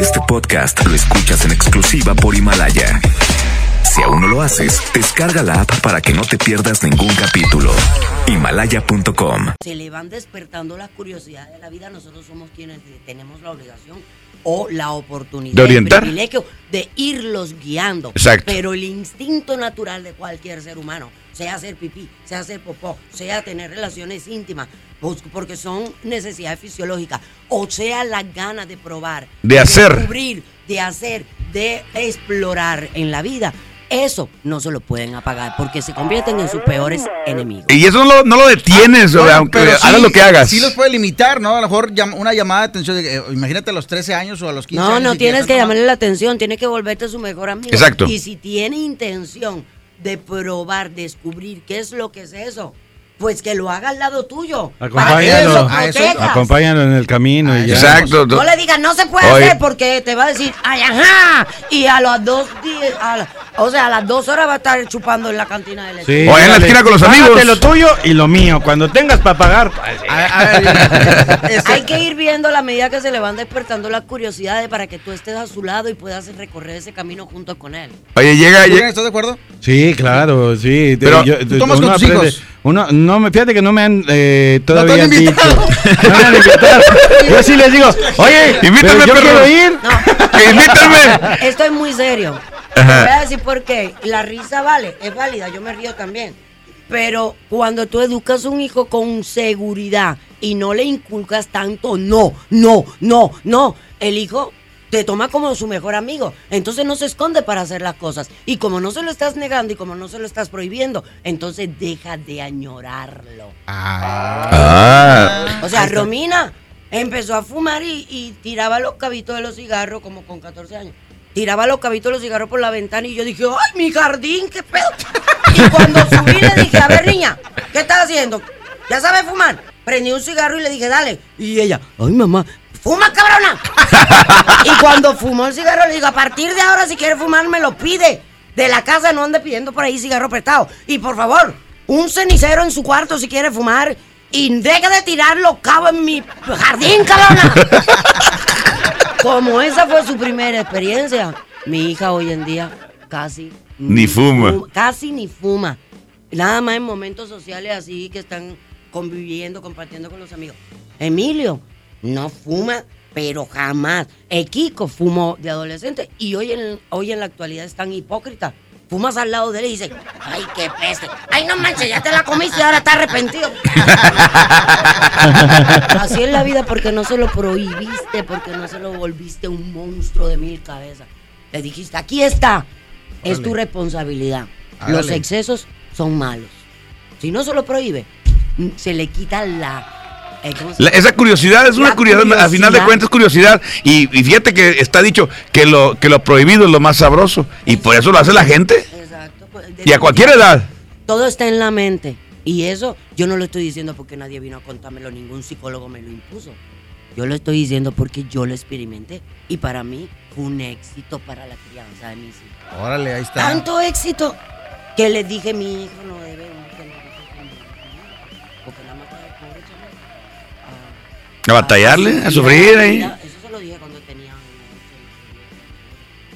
Este podcast lo escuchas en exclusiva por Himalaya. Si aún no lo haces, descarga la app para que no te pierdas ningún capítulo. Himalaya.com. Se le van despertando las curiosidades de la vida. Nosotros somos quienes tenemos la obligación o la oportunidad, De orientar. el privilegio de irlos guiando. Exacto. Pero el instinto natural de cualquier ser humano, sea hacer pipí, sea hacer popó, sea tener relaciones íntimas, porque son necesidades fisiológicas, o sea la gana de probar, De hacer. descubrir, de hacer, de explorar en la vida. Eso no se lo pueden apagar porque se convierten en sus peores enemigos. Y eso no lo, no lo detienes, Bueno, sea, aunque sí- hagas lo que hagas. Sí los puede limitar, ¿no? A lo mejor una llamada de atención. de eh, imagínate a los 13 años o a los 15 No, años. no y tienes que tomando- llamarle la atención, tienes que volverte su mejor amigo. Exacto. Y si tiene intención de probar, descubrir qué es lo que es eso, pues que lo haga al lado tuyo. Para que Acompáñalo. Acompáñalo en el camino y ya. Exacto. No le digas, no se puede Oye. hacer porque te va a decir, ay, ajá. Y a las dos días, a la- o sea, a las dos horas va a estar chupando en la cantina de la Sí, O en la esquina con los Págate amigos. lo tuyo y lo mío. Cuando tengas para pagar. pues, A- a ver, Hay que ir viendo a la medida que se le van despertando las curiosidades para que tú estés a su lado y puedas recorrer ese camino junto con él. Oye, llega, ¿Julián, llega- ¿Estás de acuerdo? Sí, claro, sí. Pero, ¿tú tomas con tus hijos? Uno, no, me fíjate que no me han eh, todavía te han dicho. invitado. No me han invitado. Yo sí les digo, oye, Invítame, pero yo perro. quiero ir. invítame. Estoy muy serio. Ajá. voy a decir por qué. La risa vale, es válida, yo me río también. Pero cuando tú educas a un hijo con seguridad y no le inculcas tanto no, no, no, no, el hijo te toma como su mejor amigo. Entonces no se esconde para hacer las cosas. Y como no se lo estás negando y como no se lo estás prohibiendo, entonces deja de añorarlo. Ah, O sea, Romina empezó a fumar y, y tiraba los cabitos de los cigarros como con 14 años. Tiraba los cabitos de los cigarros por la ventana y yo dije, ¡ay, mi jardín, qué pedo! Y cuando subí le dije, a ver, niña, ¿qué estás haciendo? ¿Ya sabes fumar? Prendí un cigarro y le dije, dale. Y ella, ¡ay, mamá! ¡Fuma, cabrona! y cuando fumó el cigarro le digo, a partir de ahora si quieres fumar me lo pide. De la casa no ande pidiendo por ahí cigarro prestado. Y por favor, un cenicero en su cuarto si quiere fumar. Y deja de tirar los cabos en mi jardín, cabrona. Como esa fue su primera experiencia, mi hija hoy en día casi Ni fuma. Casi ni fuma. Nada más en momentos sociales así que están conviviendo, compartiendo con los amigos. Emilio no fuma, pero jamás. El Kiko fumó de adolescente y hoy en, hoy en la actualidad es tan hipócrita. Fumas al lado de él y dice, ay, qué peste. Ay, no manches, ya te la comiste y ahora está arrepentido. Así es la vida porque no se lo prohibiste, porque no se lo volviste un monstruo de mil cabezas. Le dijiste, aquí está, es tu responsabilidad. Los excesos son malos. Si no se lo prohíbe, se le quita la... esa curiosidad es una La curiosidad, a final de curiosidad. cuentas curiosidad. Y, y fíjate que está dicho que lo, que lo prohibido es lo más sabroso. Y por eso lo hace la gente. Exacto. pues, Y a cualquier edad. Todo está en la mente. Y eso yo no lo estoy diciendo porque nadie vino a contármelo, ningún psicólogo me lo impuso. Yo lo estoy diciendo porque yo lo experimenté. Y para mí fue un éxito para la crianza de mis hijos. Órale, ahí está. Tanto éxito que le dije mi hijo no debe A batallarle, a sufrir ahí. Eso se lo dije cuando tenía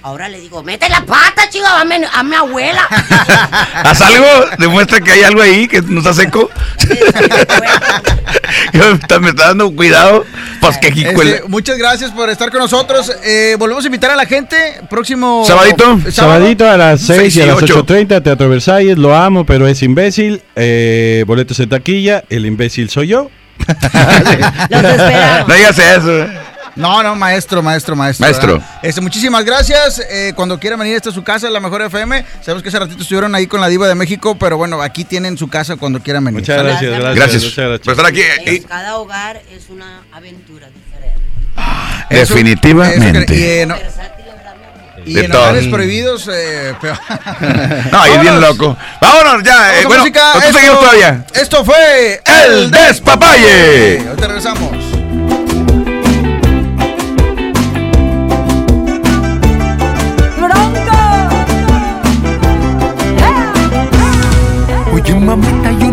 Ahora le digo, mete la pata, chico, a mi, a mi abuela. Haz algo, demuestra que hay algo ahí que no está seco. me está me está dando cuidado. Pues que. Este, muchas gracias por estar con nosotros. Eh, volvemos a invitar a la gente. Próximo. Sabadito. sábado. Sabadito a las 6 Seis y y a las ocho. 8.30, Teatro Versalles, lo amo, pero es imbécil. Eh, boletos en taquilla, el imbécil soy yo. Los esperamos. No digas eso. No, no, maestro, maestro, maestro. Maestro. Este, muchísimas gracias. Eh, cuando quieran venir, esta es su casa, la mejor FM. Sabemos que hace ratito estuvieron ahí con la Diva de México, pero bueno, aquí tienen su casa cuando quieran venir. Muchas gracias, gracias. Gracias muchas gracias. por estar aquí. Eh, cada hogar es una aventura diferente. Eso- Definitivamente. eso que- y en, Versátil, ¿verdad, mi amor? Y De en todo. hogares prohibidos, eh, peor. No, ahí bien loco. Vámonos ya. Vamos eh, bueno, música. Esto- seguimos todavía. Esto fue El Despapalle. Ahorita regresamos. Oye mamita,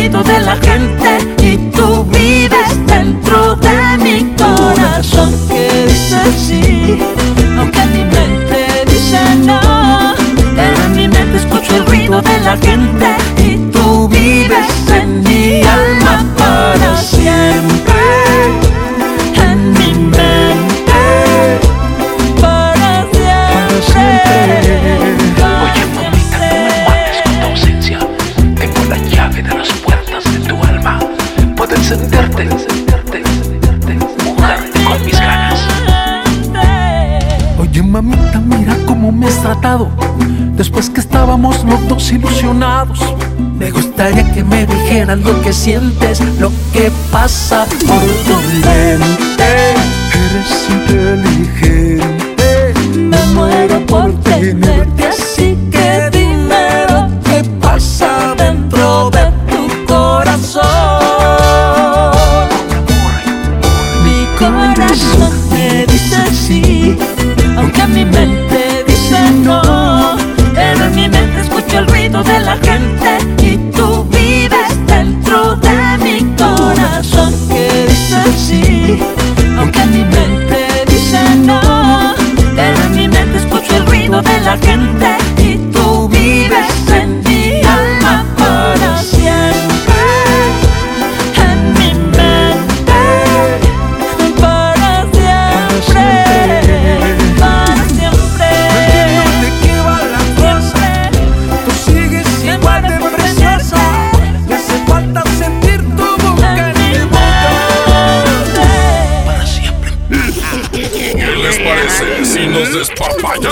ruido de la gente y tú vives dentro de mi corazón que dice sí, aunque mi mente dice no. Pero en mi mente escucho el ruido de la gente y tú vives en Después que estábamos los dos ilusionados Me gustaría que me dijeras lo que sientes Lo que pasa por tu mente. Eres inteligente. Me muero por tenerte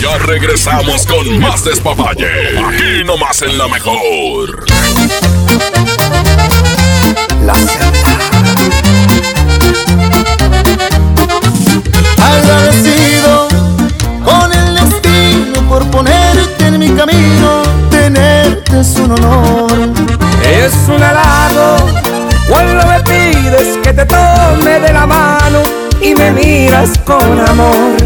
Ya regresamos con más despapalle. Aquí nomás en la mejor. La Agradecido con el destino por ponerte en mi camino, tenerte es un honor. Es un halago cuando me pides que te tome de la mano y me miras con amor.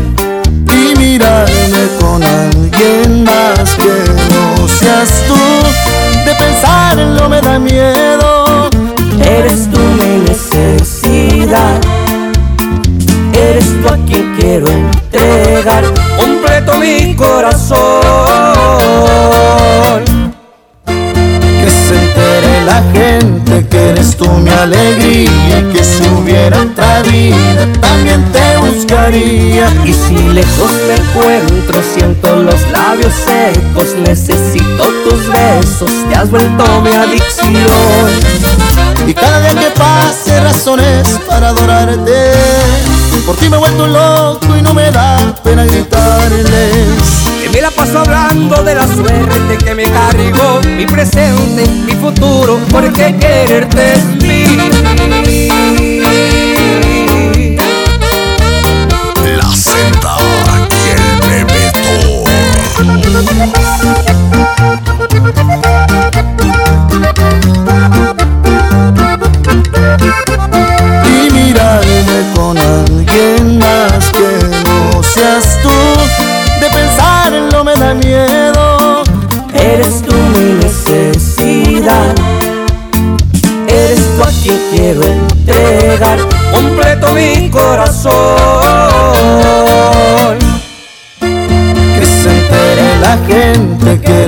Alguien más que no seas tú, de pensarlo me da miedo. Eres tú mi necesidad. Eres tú a quien quiero entregar completo mi corazón. Que se entere la gente eres tú mi alegría que si hubiera otra vida, también te buscaría. Y si lejos me encuentro, siento los labios secos, necesito tus besos, te has vuelto mi adicción. Y cada día que pase razones para adorarte. Por ti me he vuelto loco y no me da pena gritarles. Me la paso hablando de la suerte que me cargó, mi presente, mi futuro, porque quererte es vivir. La Z y el y mirarme con alguien más que no seas miedo. Eres tú mi necesidad. Eres tú a quien quiero entregar completo mi corazón. Que se entere la gente que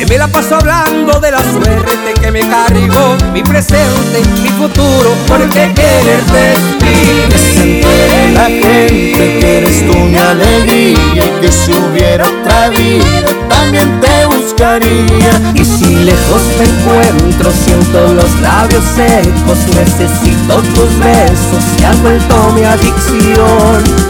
Que me la paso hablando de la suerte que me cargó, mi presente, mi futuro, porque quererte es Que se vivir. entere la gente que eres tú mi alegría y que si hubiera otra vida también te buscaría. Y si lejos me encuentro, siento los labios secos, necesito tus besos, te has vuelto mi adicción.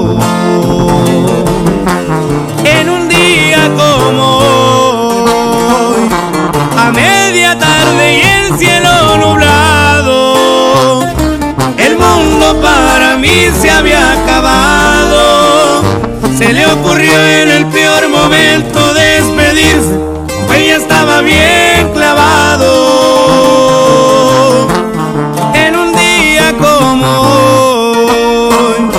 Cielo nublado, el mundo para mí se había acabado. Se le ocurrió en el peor momento despedirse ella estaba bien clavado en un día como hoy.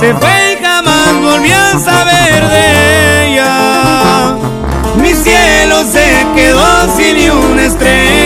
Se fue y jamás volví a saber de ella. Mi cielo se quedó sin ni una estrella.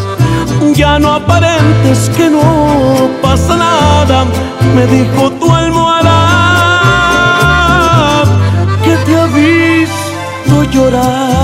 Ya no aparentes que no pasa nada, me dijo tu almohada que te ha visto llorar.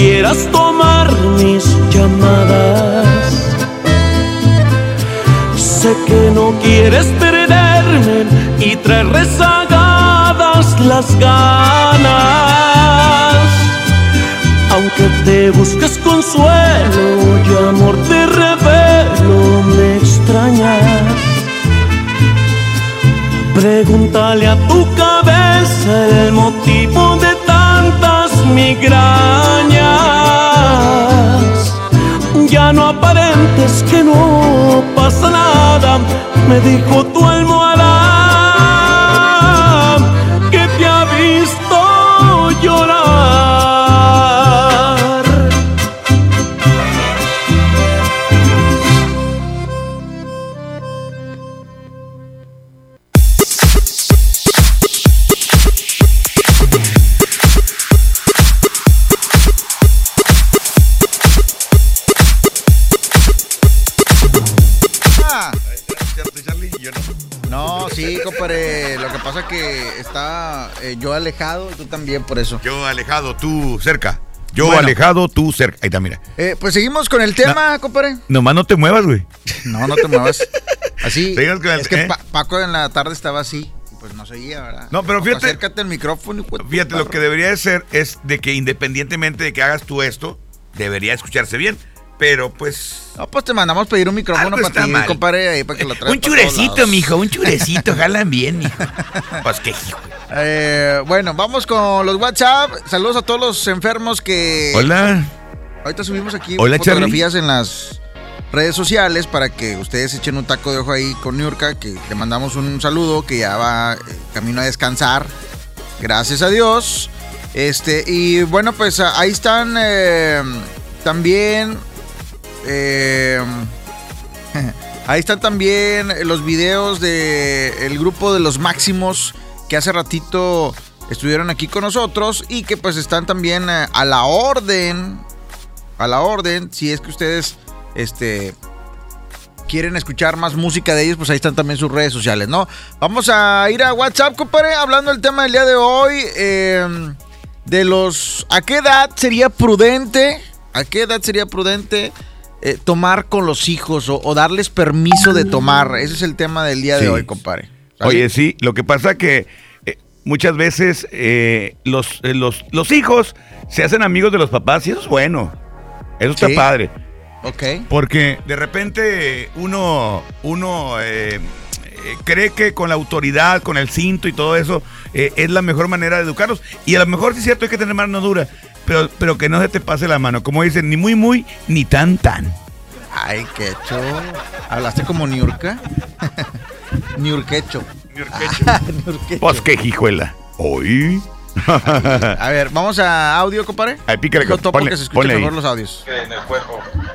Quieras tomar mis llamadas. Sé que no quieres perderme y traer rezagadas las ganas. Aunque te busques consuelo y amor te revelo, me extrañas. Pregúntale a tu cabeza el motivo de tantas migrañas. Aparentes que no pasa nada, me dijo tu almohada eh, yo alejado y tú también por eso. Yo alejado, tú cerca. Yo Bueno. alejado, tú cerca. Ahí está, mira. Eh, pues seguimos con el tema, compadre. Nomás no te muevas, güey. No, no te muevas. Así. Seguimos con el- es que ¿eh? Pa- Paco en la tarde estaba así. Pues no seguía, ¿verdad? No, pero fíjate- Acércate al micrófono. tu Fíjate, lo que debería de ser es de que independientemente de que hagas tú esto, debería escucharse bien. Pero pues. No, pues te mandamos pedir un micrófono para ti, compadre, ahí para que lo traigas. Un churecito, mijo, un churecito, jalan bien, mijo. Pues qué hijo. Eh, bueno, vamos con los WhatsApp. Saludos a todos los enfermos que. Hola. Ahorita subimos aquí Hola, fotografías en las redes sociales para que ustedes echen un taco de ojo ahí con Niurka, que le mandamos un saludo, que ya va eh, camino a descansar. Gracias a Dios. Este, y bueno, pues ah, ahí están eh, también. Eh, Ahí están también los videos de el grupo de los máximos que hace ratito estuvieron aquí con nosotros y que pues están también eh, a la orden, a la orden, si es que ustedes este quieren escuchar más música de ellos, pues ahí están también sus redes sociales, ¿no? Vamos a ir a WhatsApp, compadre, hablando del tema del día de hoy, eh, de los, ¿a qué edad sería prudente, a qué edad sería prudente eh, tomar con los hijos o, o darles permiso de tomar? Ese es el tema del día de Sí. hoy, compadre. ¿Sale? Oye, sí, lo que pasa que eh, muchas veces eh, los, eh, los, los hijos se hacen amigos de los papás y eso es bueno. Eso está Sí. padre. Ok. Porque de repente uno, uno cree que con la autoridad, con el cinto y todo eso, eh, es la mejor manera de educarlos. Y a lo mejor sí es cierto, hay que tener mano dura, pero, pero que no se te pase la mano. Como dicen, ni muy, muy, ni tan, tan. Ay, qué hecho. ¿Hablaste como Niurka? Niurquecho. Niurquecho. Pues qué hijuela. Hoy. A ver, vamos a audio, compadre. Ahí pícale, Lo topo ponle- que se escuche ponle ahí. mejor los audios.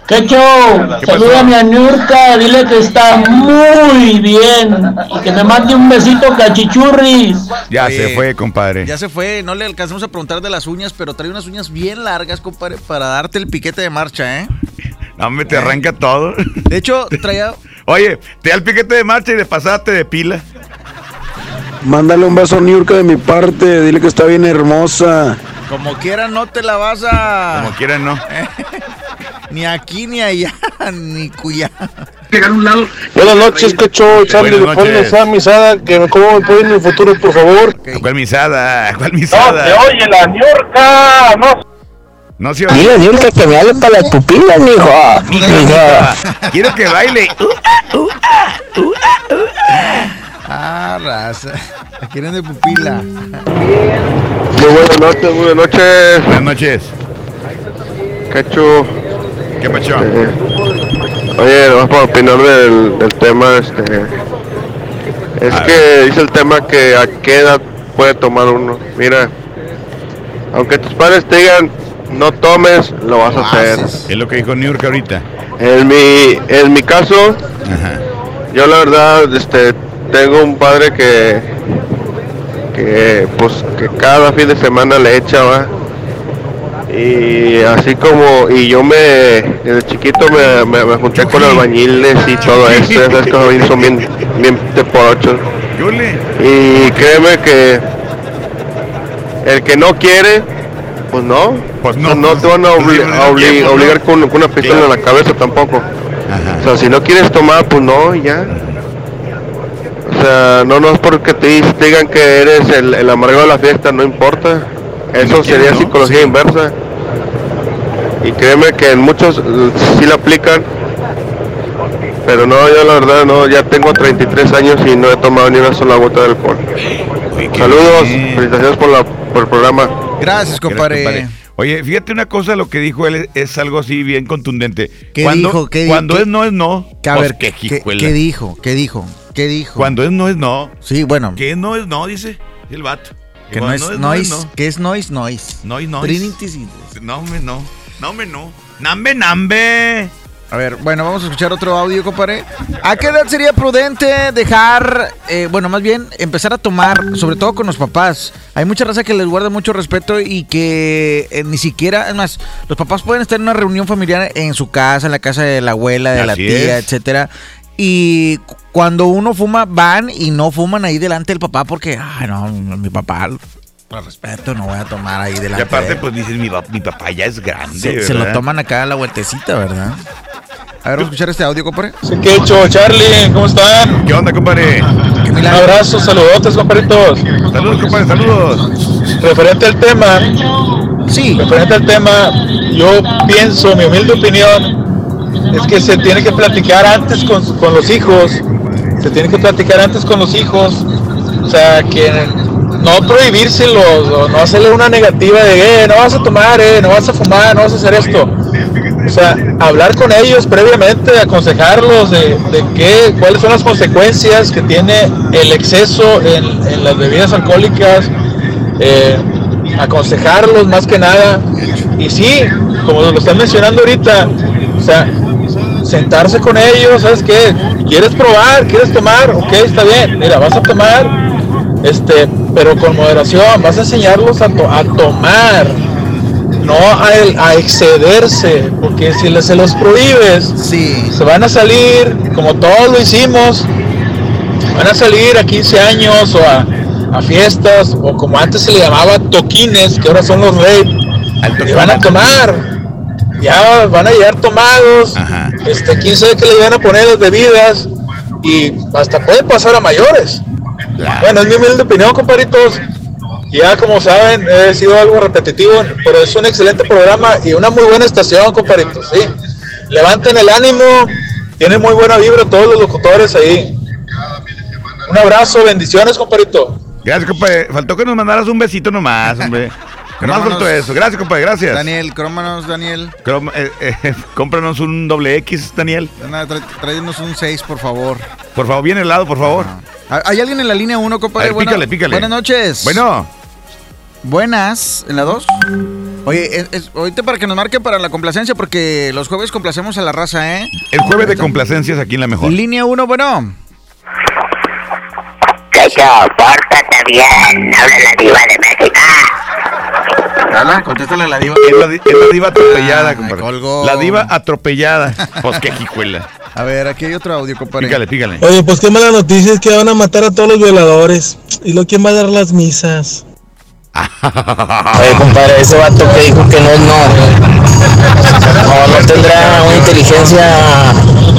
¿Qué show? ¿Qué Salúdame a Niurka, dile que está muy bien y que me mande un besito cachichurris. Ya Oye, se fue, compadre. Ya se fue, no le alcanzamos a preguntar de las uñas, pero trae unas uñas bien largas, compadre, para darte el piquete de marcha, ¿eh? No, me te arranca todo. De hecho, traía. Oye, te da el piquete de marcha y de pasada te de pila. Mándale un beso a Niurka de mi parte, dile que está bien hermosa. Como quiera, no te la vas a. Como quieran, no. Ni aquí, ni allá, ni cuya. Llegar a un lado. Buenas noches, Charlie, Buenas ponle esa misada que me como me puede en el futuro, por favor. ¿Cuál misada? ¿Cuál misada? oye la Niurka, no. No se Dile a Niurka que me hable para las pupilas, mijo. Quiero que baile. Ah, raza. La quieren de pupila. Muy buenas noches, buenas noches. Buenas noches. Cacho. ¿Qué pacho? oye, vamos para opinar del, del tema, este. Es A que dice el tema que a qué edad puede tomar uno. Mira, aunque tus padres te digan no tomes, lo vas a hacer. Es lo que dijo New York ahorita. En mi, en mi caso, yo la verdad, este, tengo un padre que, que, pues, que cada fin de semana le echa, va. Y así como, y yo me, desde chiquito me, me, me junté con albañiles y todo eso, esas cosas bien- son bien, bien de por ocho. Y créeme que el que no quiere, pues no, pues no, no te van a, obli- a obli- obligar con, con una pistola en la cabeza tampoco. O sea, si no quieres tomar, pues no, y ya. O sea, no, no es porque te, digan que eres el, el amargo de la fiesta, no importa. Eso sería psicología inversa. Y créeme que en muchos eh, sí la aplican. Pero no, yo la verdad no, ya tengo 33 años y no he tomado ni una sola gota de alcohol. Saludos, felicitaciones por, la, por el programa. Gracias, compadre. Oye, fíjate una cosa, lo que dijo él es, algo así bien contundente. ¿Qué cuando, dijo? ¿Qué cuando es no es no. Que, a pues, ver, qué ¿qué, hijuela. qué dijo? ¿Qué dijo? ¿Qué dijo? Cuando es no es no. Sí, bueno. Que no es no, dice el vato. Que no es noise. ¿Qué es noise? Noise. Noise, noise. Trinity. No, me no. No, me no. Nambe, nambe. A ver, bueno, vamos a escuchar otro audio, compadre. ¿A qué edad sería prudente dejar, eh, bueno, más bien empezar a tomar, sobre todo con los papás? Hay mucha raza que les guarda mucho respeto y que eh, ni siquiera, es más, los papás pueden estar en una reunión familiar en su casa, en la casa de la abuela, de la tía, es. etcétera. Y cu- cuando uno fuma, van y no fuman ahí delante del papá porque, ay, no, mi papá, por respeto, no voy a tomar ahí Y delante. de aparte, él". pues dices, mi, mi papá ya es grande. se, se lo toman acá a la vueltecita, ¿verdad? A ver, vamos a escuchar este audio, compadre. ¿Qué hecho, Charlie? ¿Cómo están? ¿Qué onda, compadre? Un abrazo, saludotes, compadritos. Saludos, compadre, saludos. Referente al tema. Sí. Referente al tema, yo pienso, mi humilde opinión, es que se tiene que platicar antes con, con los hijos. Se tiene que platicar antes con los hijos. O sea, que no prohibírselos o no hacerle una negativa de, eh, no vas a tomar, eh, no vas a fumar, no vas a hacer esto. O sea, hablar con ellos previamente, aconsejarlos de, de qué, cuáles son las consecuencias que tiene el exceso en, en las bebidas alcohólicas, eh, aconsejarlos más que nada. Y sí, como lo están mencionando ahorita, o sea, sentarse con ellos, ¿sabes qué? ¿Quieres probar? ¿Quieres tomar? Ok, está bien, mira, vas a tomar, este, pero con moderación, vas a enseñarlos a, to- a tomar, no a, el- a excederse, porque si les, se los prohíbes, se van a salir, como todos lo hicimos, van a salir a 15 años o a, a fiestas, o como antes se le llamaba toquines, que ahora son los rape, y van a tomar, ya van a llegar tomados, este, quién sabe qué le van a poner las bebidas, y hasta pueden pasar a mayores. Bueno, es mi humilde opinión, compadritos. Ya como saben, he sido algo repetitivo, pero es un excelente programa y una muy buena estación, compadritos. Sí. Levanten el ánimo, tienen muy buena vibra todos los locutores ahí. Un abrazo, bendiciones, compadrito. Gracias, compadre. Faltó que nos mandaras un besito nomás, hombre. Faltó eso. Gracias, compadre. Gracias. Daniel, crómanos, Daniel. Crom- eh, eh, cómpranos un doble X, Daniel. Nada, tráenos un 6, por favor. Por favor, bien helado, por favor. ¿Hay alguien en la línea 1, compadre? A ver, Buena- pícale, pícale. Buenas noches. Bueno. Buenas, ¿en la 2? Oye, es, es- ahorita para que nos marquen para la complacencia, porque los jueves complacemos a la raza, ¿eh? El jueves de complacencias aquí en la mejor. Línea 1, bueno. Cacho, pórtate bien. Habla la diva de México. Habla, contéstale a la diva. Es la, di- es la diva atropellada, Ah, compadre. colgó. La diva atropellada. Pues qué jijuela. A ver, aquí hay otro audio, compadre. Pícale, pícale. Oye, pues qué mala noticia es que van a matar a todos los violadores. ¿Y luego quién va a dar las misas? Oye, compadre, ese vato que dijo que no es no. No, no tendrá una inteligencia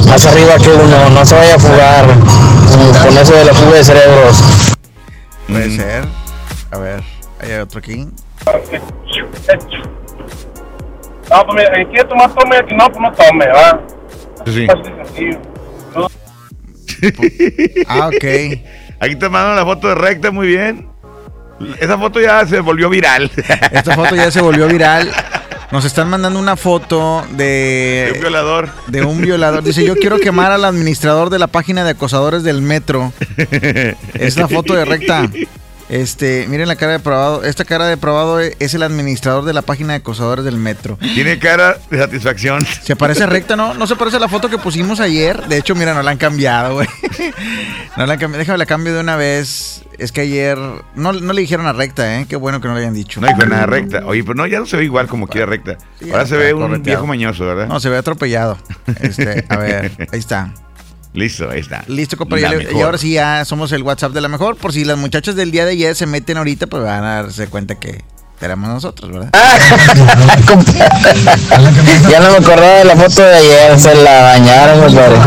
más arriba que uno. No se vaya a fugar mm, con eso de la fuga de cerebros. Puede ser. A ver, hay otro aquí. No, pues mira, el que quiere tomar, tome, que no, pues no tome, ¿va? Sí. Ah, ok. Aquí te mandan la foto de recta, muy bien. Esa foto ya se volvió viral. Esta foto ya se volvió viral. Nos están mandando una foto de... De un violador. De un violador. Dice, yo quiero quemar al administrador de la página de acosadores del metro. Es la foto de recta. Este, miren la cara de probado. Esta cara de probado es el administrador de la página de acosadores del metro. Tiene cara de satisfacción. Se parece recta, ¿no? No se parece a la foto que pusimos ayer. De hecho, mira, no la han cambiado, güey. No la han cambiado. Déjame la cambio de una vez. Es que ayer no, no le dijeron a recta, ¿eh? Qué bueno que no le hayan dicho. No dijo nada recta. Oye, pero no, ya no se ve igual como quiere recta. Ahora se ve un correteado. viejo mañoso, ¿verdad? No, se ve atropellado. Este, a ver, ahí está. Listo, ahí está. Listo, compadre. Y ahora sí ya somos el WhatsApp de la mejor. Por si las muchachas del día de ayer se meten ahorita, pues van a darse cuenta que éramos nosotros, ¿verdad? Ya no me acordaba de la foto de ayer, se la bañaron, compadre.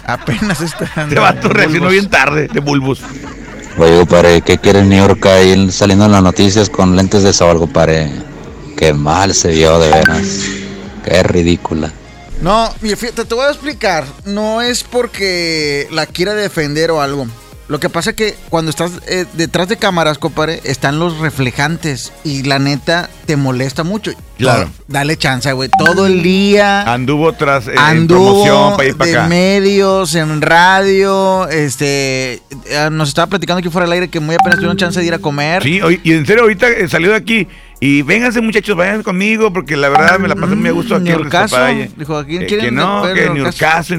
Apenas está. Este vato reaccionó bien tarde, de bulbos. Oye, compadre, ¿qué quiere New York ahí saliendo en las noticias con lentes de sol, compadre? Qué mal se vio, de veras. Qué ridícula. No, mira, fíjate, te voy a explicar. No es porque la quiera defender o algo. Lo que pasa es que cuando estás eh, detrás de cámaras, compadre, están los reflejantes y la neta te molesta mucho. Claro. Todo- dale chance, güey. Todo el día Anduvo tras eh, en anduvo promoción para ir para de acá. medios, en radio, este, eh, nos estaba platicando aquí fuera del aire que muy apenas tuvieron chance de ir a comer. Sí, y en serio, ahorita eh, salió de aquí. Y vénganse, muchachos, vayan conmigo, porque la verdad me la pasé muy a gusto aquí en Niurcaso, Despapalle. dijo, ¿a quién Eh, quieren Que no, que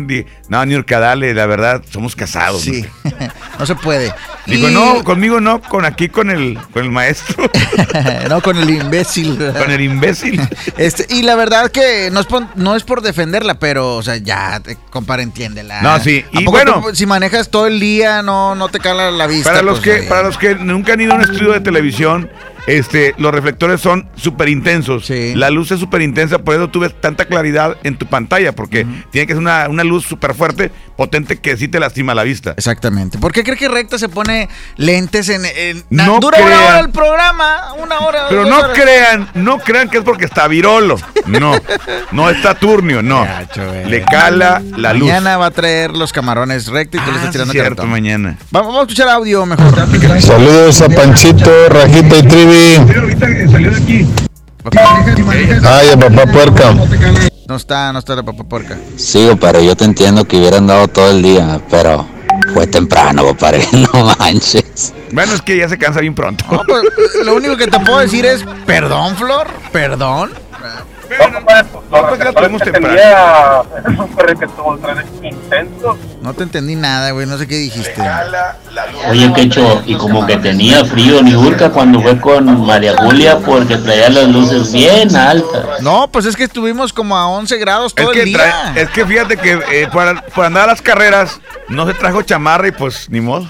di- No, Niurka, dale, la verdad, somos casados. Sí, no se puede. Digo, Y- no, conmigo no, con aquí con el, con el maestro. no, con el imbécil. con el imbécil. Este, y la verdad que no es, por, no es por defenderla, pero, o sea, ya, te- compadre, entiéndela. No, sí, ¿A y poco bueno. tú, si manejas todo el día, no, no te cala la vista. Para los, pues, que, eh, para los que nunca han ido a un estudio de televisión, este, los reflectores son súper intensos. La luz es súper intensa, por eso tú ves tanta claridad en tu pantalla, porque tiene que ser una, una luz súper fuerte, potente, que sí te lastima la vista. Exactamente. ¿Por qué cree que Recta se pone lentes en... en- No dura una crean. hora el programa, una hora. Pero no horas. crean, no crean que es porque está virolo. No, no está turnio, no. Le cala la luz. Mañana va a traer los camarones Recta y estás Ah, sí, tirando cierto, cartón. mañana. Vamos, vamos a escuchar audio mejor. Saludos a Panchito, Rajita y Trivi. Ay, papá puerca. No está, no está la papá porca. Sí, compadre, yo te entiendo que hubieran dado todo el día, pero fue temprano, compadre. No manches. Bueno, es que ya se cansa bien pronto. No, pues, lo único que te puedo decir es, perdón, Flor, perdón. No, te entendí nada, güey. No sé qué dijiste. Oye, Quecho, y como que tenía frío Niurka cuando fue con María Julia porque traía las luces bien altas. No, pues es que estuvimos como a 11 grados Es todo que, el día. trae- es que fíjate que eh, para, para andar a las carreras no se trajo chamarra y pues ni modo.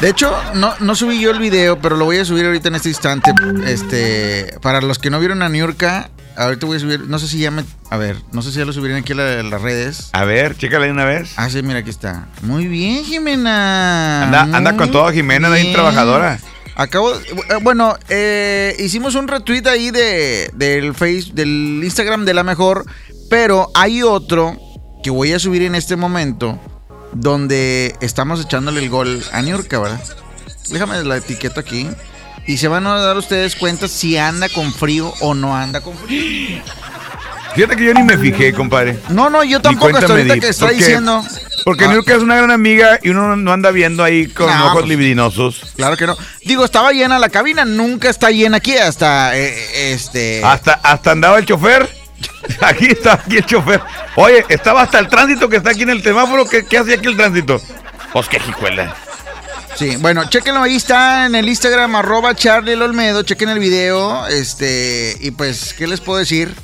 De hecho, no, no subí yo el video, pero lo voy a subir ahorita en este instante. Este, para los que no vieron a Niurka, ahorita voy a subir, no sé si ya me, a ver, no sé si ya lo subieron aquí a, la- a las redes. A ver, chécale una vez. Ah, sí, mira, aquí está. Muy bien, Jimena. Anda, anda con todo Jimena, ahí trabajadora. Acabo, eh, bueno, eh, hicimos un retweet ahí de, del face, del Instagram de la mejor, pero hay otro que voy a subir en este momento donde estamos echándole el gol a Niurka, ¿verdad? Déjame la etiqueta aquí. Y se van a dar ustedes cuenta si anda con frío o no anda con frío. Fíjate que yo ni me fijé, compadre. No, no, yo tampoco hasta ahorita di, que está porque- diciendo. Porque Ah. Es una gran amiga y uno no anda viendo ahí con ojos pues- libidinosos. Claro que no. Digo, estaba llena la cabina, nunca está llena aquí hasta eh, este. Hasta, hasta andaba el chofer. Aquí está, aquí el chofer. Oye, estaba hasta el tránsito que está aquí en el semáforo. ¿Qué, qué hacía aquí el tránsito? Pues qué jicuela. Sí, bueno, chequenlo ahí está en el Instagram, arroba Charlie Olmedo, chequen el video, este, y pues, ¿qué les puedo decir?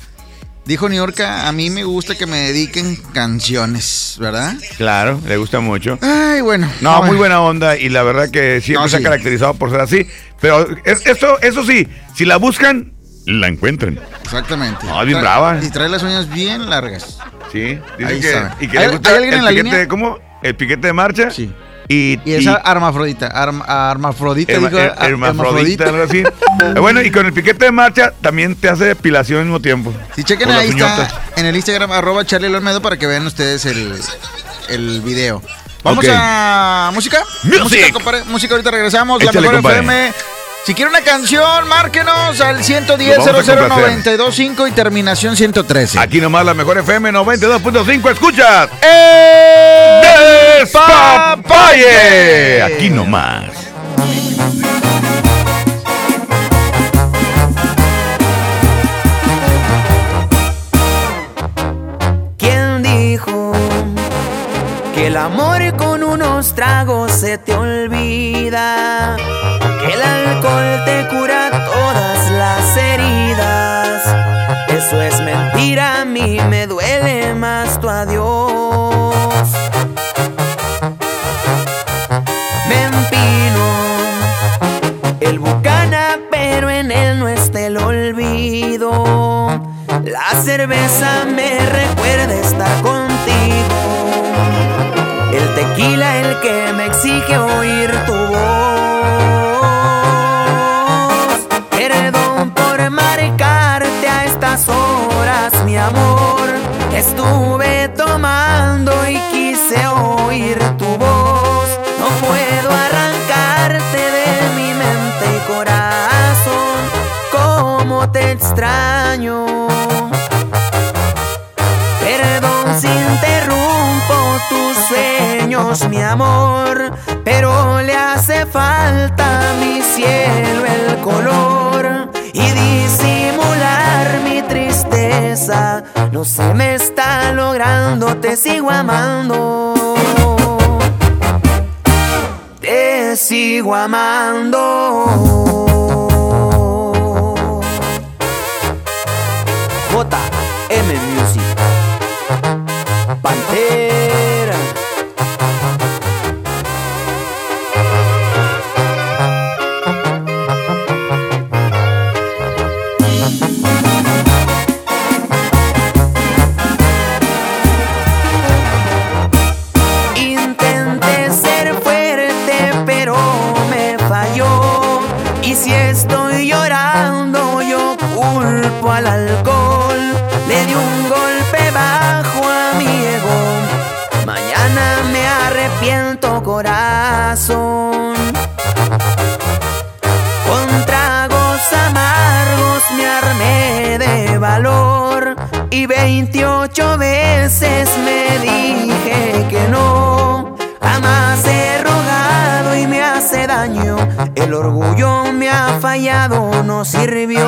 Dijo Niorca, a mí me gusta que me dediquen canciones, ¿verdad? Claro, le gusta mucho. Ay, bueno. No, bueno. muy buena onda y la verdad que siempre No, se sí. ha caracterizado por ser así. Pero es- eso, eso sí, si la buscan, la encuentran. Exactamente. No, bien Trae- brava. Y trae las uñas bien largas. Sí, dice Ahí que, está. y que ¿Hay- le gusta hay alguien el en la piquete, línea? ¿cómo? El piquete de marcha. Sí. Y, Y esa armafrodita, arm- armafrodita, Herma- digo, her- ar- hermafrodita, algo así. Bueno, y con el piquete de marcha también te hace depilación al mismo tiempo. Sí, chequen ahí está en el Instagram, arroba Charlie Olmedo, para que vean ustedes el, el video. Vamos a música. Music. Música, compadre. Música, ahorita regresamos. Échale, la mejor compadre. FM. Si quiere una canción, márquenos al 110 Lo vamos a 00925 y terminación 113. Aquí nomás la mejor FM 92.5. Escuchas. Despapalle. Aquí nomás. ¿Quién dijo que el amor con unos tragos se te olvida? Que el alcohol te cura todas las heridas. Eso es mentira, a mí me duele más tu adiós. Me empino el bucana, pero en él no está el olvido. La cerveza me recuerda estar contigo. El tequila el que me exige oír tu oír tu voz. No puedo arrancarte de mi mente y corazón. Cómo te extraño. Perdón si interrumpo tus sueños, mi amor, pero le hace falta a mi cielo el color y disimular mi tristeza. No se me está logrando, te sigo amando. Sigo amando. Corazón. Con tragos amargos me armé de valor y 28 veces me dije que no. Jamás he rogado y me hace daño. El orgullo me ha fallado, no sirvió.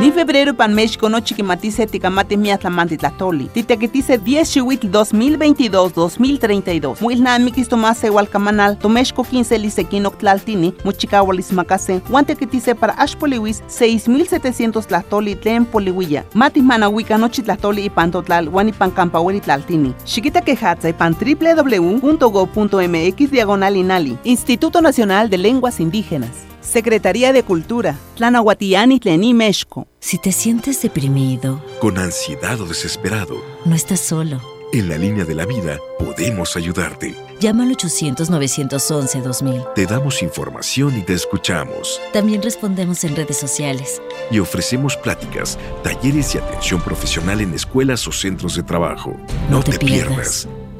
Ni febrero pan México no chiquimatice ticamate miatlamanti tlatoli. Titequetice 10 chihuitl 2022-2032. Muilnamikis tomase hualcamanal. Tomexco 15 lisequino tlaltini. Muchicahualis macase. Guantequetice para ashpoliwis 6700 tlatoli tlen polihuilla. Mati manahuica nochi tlatoli y pantotlal guanipan campahueri tlaltini. Chiquita quejatza y pan www.go.mx diagonal inali. Instituto Nacional de Lenguas Indígenas. Secretaría de Cultura, Tlanahuatiani Tlení Mexco. Si te sientes deprimido, Con ansiedad o desesperado, no estás solo. en la línea de la vida podemos ayudarte. Llama al 800-911-2000. Te damos información y te escuchamos. También respondemos en redes sociales. Y ofrecemos pláticas, talleres y atención profesional en escuelas o centros de trabajo. No, te, pierdas.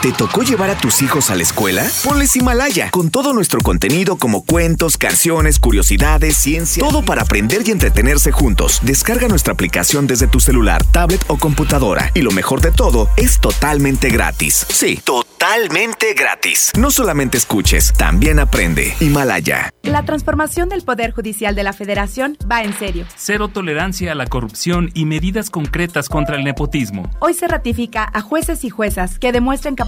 ¿Te tocó llevar a tus hijos a la escuela? Ponles Himalaya, con todo nuestro contenido como cuentos, canciones, curiosidades, ciencia, todo para aprender y entretenerse juntos. Descarga nuestra aplicación desde tu celular, tablet o computadora. Y lo mejor de todo, es totalmente gratis. Sí, totalmente gratis. No solamente escuches, también aprende. Himalaya. La transformación del Poder Judicial de la Federación va en serio. Cero tolerancia a la corrupción y medidas concretas contra el nepotismo. Hoy se ratifica a jueces y juezas que demuestren capacidad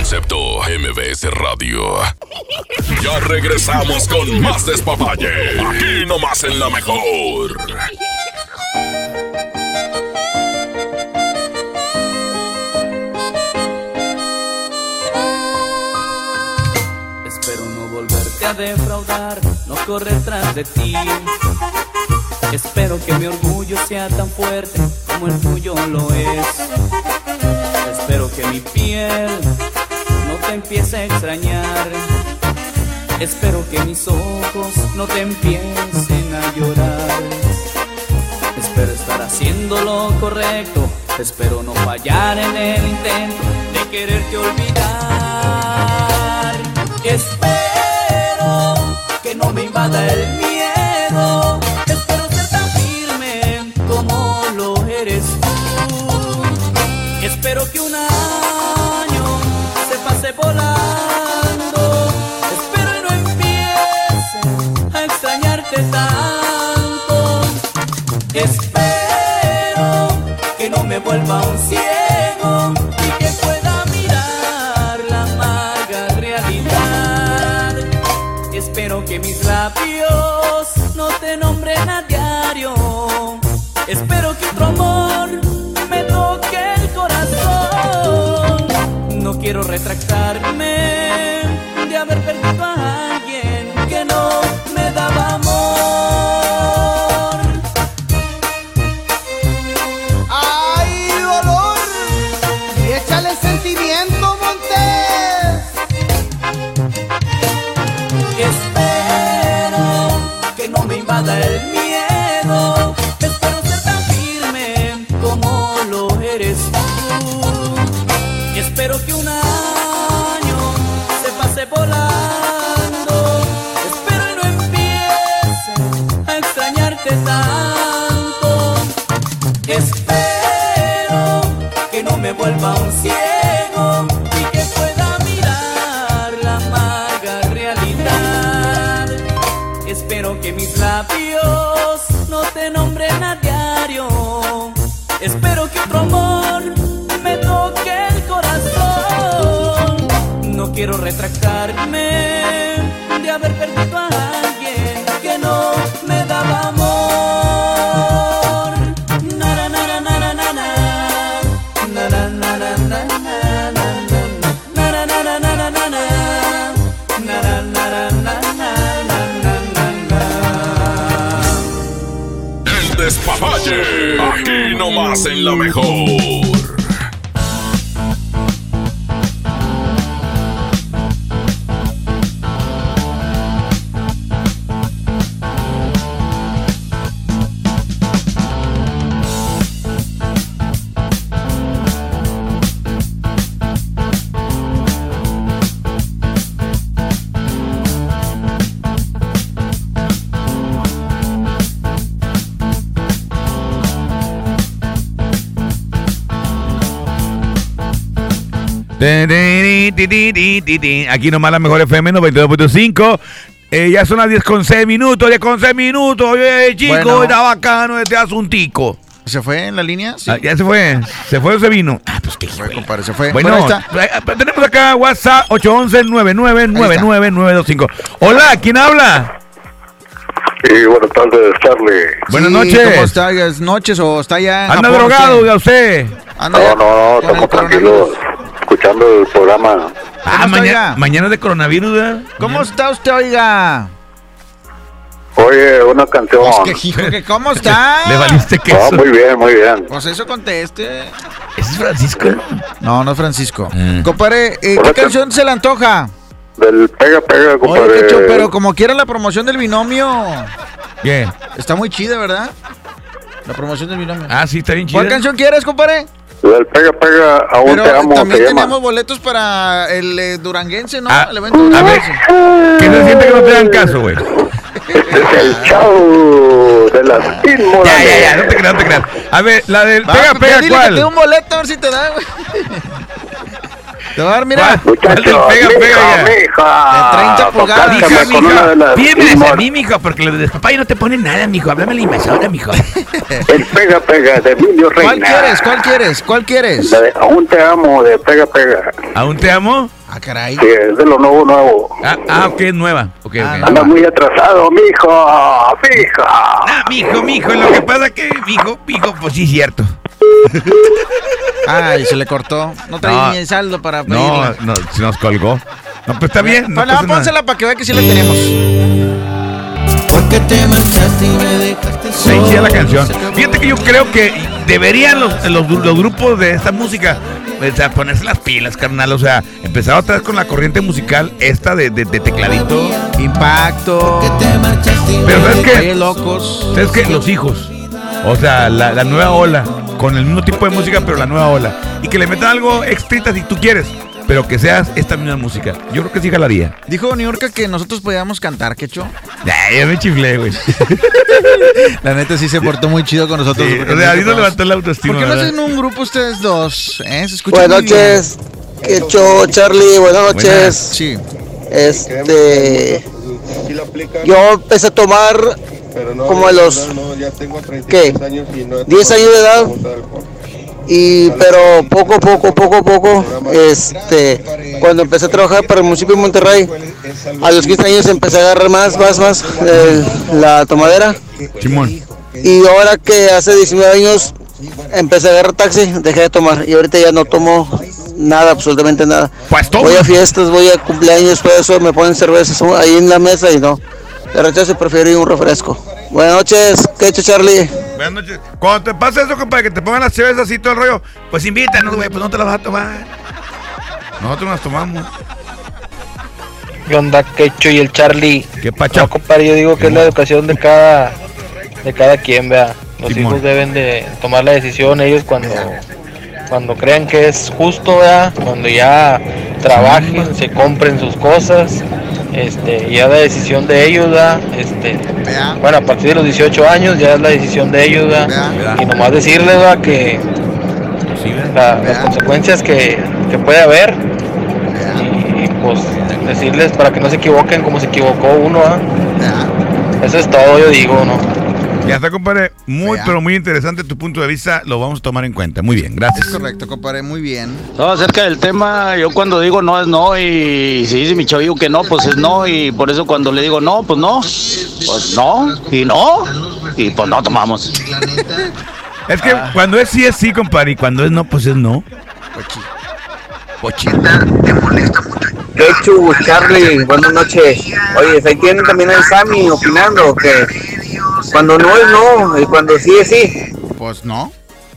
Concepto MBS Radio. Ya regresamos con más despapalle. Aquí nomás en la mejor. Espero no volverte a defraudar, no correr tras de ti. Espero que mi orgullo sea tan fuerte como el tuyo lo es. Espero que mi piel te empiece a extrañar. Espero que mis ojos no te empiecen a llorar. Espero estar haciendo lo correcto. Espero no fallar en el intento de quererte olvidar. Espero que no me invada el miedo. Espero ser tan firme como lo eres tú. Espero que un despapalle. Aquí nomás en la mejor. Aquí nomás la mejor FM 92.5. Eh, ya son las 10 con 6 minutos, 10 con 6 minutos. Oye, chico, Bueno. está bacano este asuntico. ¿Se fue en la línea? Sí. Ah, ya se fue, se fue o se vino. Ah, pues qué Se fue, compadre, se fue. Bueno, Bueno, ahí está. eh, eh, tenemos acá WhatsApp 811-9999-925. Hola, ¿quién habla? Sí, buenas tardes, Charlie. Buenas Sí, noches. ¿Cómo está? ¿Es noches o está ya en Anda Japón drogado, usted? oiga usted. Anda No, ya no, no, estamos tranquilos, escuchando el programa. Ah, mañana, mañana de coronavirus, ¿verdad? ¿Cómo está usted, oiga? Oye, una canción. Pues que, hijo, que ¿cómo está? Le valiste Ah, queso. muy bien, muy bien. Pues eso conteste. ¿Ese es Francisco? No, no es Francisco. Mm. Compadre, eh, ¿qué canción se le antoja? Del pega, pega, Oye, compadre. Quecho, pero como quiera la promoción del binomio. ¿Qué? Está muy chida, ¿verdad? La promoción del binomio. Ah, sí, está bien chido. ¿Cuál canción quieres, compadre? Del pega, pega, aún Pero te amo, también llama. tenemos boletos para el eh, duranguense, ¿no? Ah, el evento a ver, duranguense. ¿Qué se siente que no te dan caso, güey? Este es el show de las Ya, inmorales. ya, ya, no te creas, no te creas. A ver, la del Va, pega, pues, pega, dile que te ¿cuál? un boleto a ver si te da, güey. Te va a dar, mira. ¿Cuál? ¿Cuál del Muchachos, pega, mija, pega mija. De 30 pulgadas. Mija, mija, de pídemeles a mí, mijo, porque los de papá no te ponen nada, mijo. Háblame la invasora, mijo. El pega, pega de Emilio Reina. ¿Cuál quieres? ¿Cuál quieres? ¿Cuál quieres? De aún te amo de pega, pega. ¿Aún te amo? Ah, caray. Sí, es de lo nuevo, nuevo. Ah, ah, ok, es nueva. Ok, Ah, ok. Anda muy atrasado, mijo, mija. Ah, mijo, mijo, lo que pasa que, mijo, mijo, pues sí, cierto. Ay, se le cortó. No trae No. ni el saldo para No, pedirla. no, se nos colgó. No, pues está bien. No nada. pónsela para que vea que sí la tenemos. Porque te marchaste y me dejaste Se solo. hicía la canción. Fíjate que yo creo que deberían los, los, los grupos de esta música o sea, ponerse las pilas, carnal. O sea, empezar otra vez con la corriente musical esta de, de- de tecladito. Impacto. Pero ¿sabes qué? Locos. ¿Sabes qué? Los hijos. O sea, la, la nueva ola. Con el mismo tipo de música, pero la nueva ola. Y que le metan algo extrita si tú quieres. Pero que seas esta misma música. Yo creo que sí jalaría. Dijo Niurka que nosotros podíamos cantar, ¿quecho? Ya, ya me chiflé, güey. La neta sí se portó muy chido con nosotros. Sí, o sea, ahorita pues, levantó la autoestima. ¿Por qué no hacen un grupo ustedes dos? ¿Eh? Se escucha Buenas noches, Quecho, Charlie, buenas noches. Buenas, sí. Este, yo empecé a tomar como a los, ¿qué? 10 años de edad Y pero poco a poco, poco a poco, este, cuando empecé a trabajar para el municipio de Monterrey, a los 15 años empecé a agarrar más, más, más eh, la tomadera. Simón. Y ahora que hace 19 años empecé a agarrar taxi, dejé de tomar. Y ahorita ya no tomo nada, absolutamente nada. Pues Voy a fiestas, voy a cumpleaños, todo eso, me ponen cervezas ahí en la mesa y no. De rechazo prefiero ir un refresco. Buenas noches, ¿qué hecho Charlie? Buenas noches. Cuando te pasa eso, compadre, que te pongan las cervezas así todo el rollo, pues invítanos, güey, pues no te las vas a tomar. Nosotros las tomamos. ¿Qué onda, Quecho y el Charlie? ¿Qué pacha? No, compadre, yo digo que es la educación de cada, de cada quien, vea. Los Simón. hijos deben de tomar la decisión ellos cuando, cuando crean que es justo, vea. Cuando ya trabajen, se compren sus cosas, este, ya la decisión de ellos. Este, bueno, a partir de los 18 años ya es la decisión de ellos. Y nomás decirles, vea, que la- las consecuencias que, que puede haber y pues decirles para que no se equivoquen como se equivocó uno, ¿ah? Eso es todo, yo digo, ¿no? Ya está, compadre. Muy, pero muy interesante tu punto de vista. Lo vamos a tomar en cuenta. Muy bien, gracias. Correcto, compadre, muy bien. No, acerca del tema, yo cuando digo no es no y si dice mi chavillo que no, pues es no y por eso cuando le digo no, pues no, pues no y no y pues no tomamos. Es que cuando es sí es sí, compadre, y cuando es no, pues es no. Pochita. Quechu, Charlie, buenas noches. Oye, ahí tienen también al Sammy opinando que cuando no es no y cuando sí es sí. Pues no.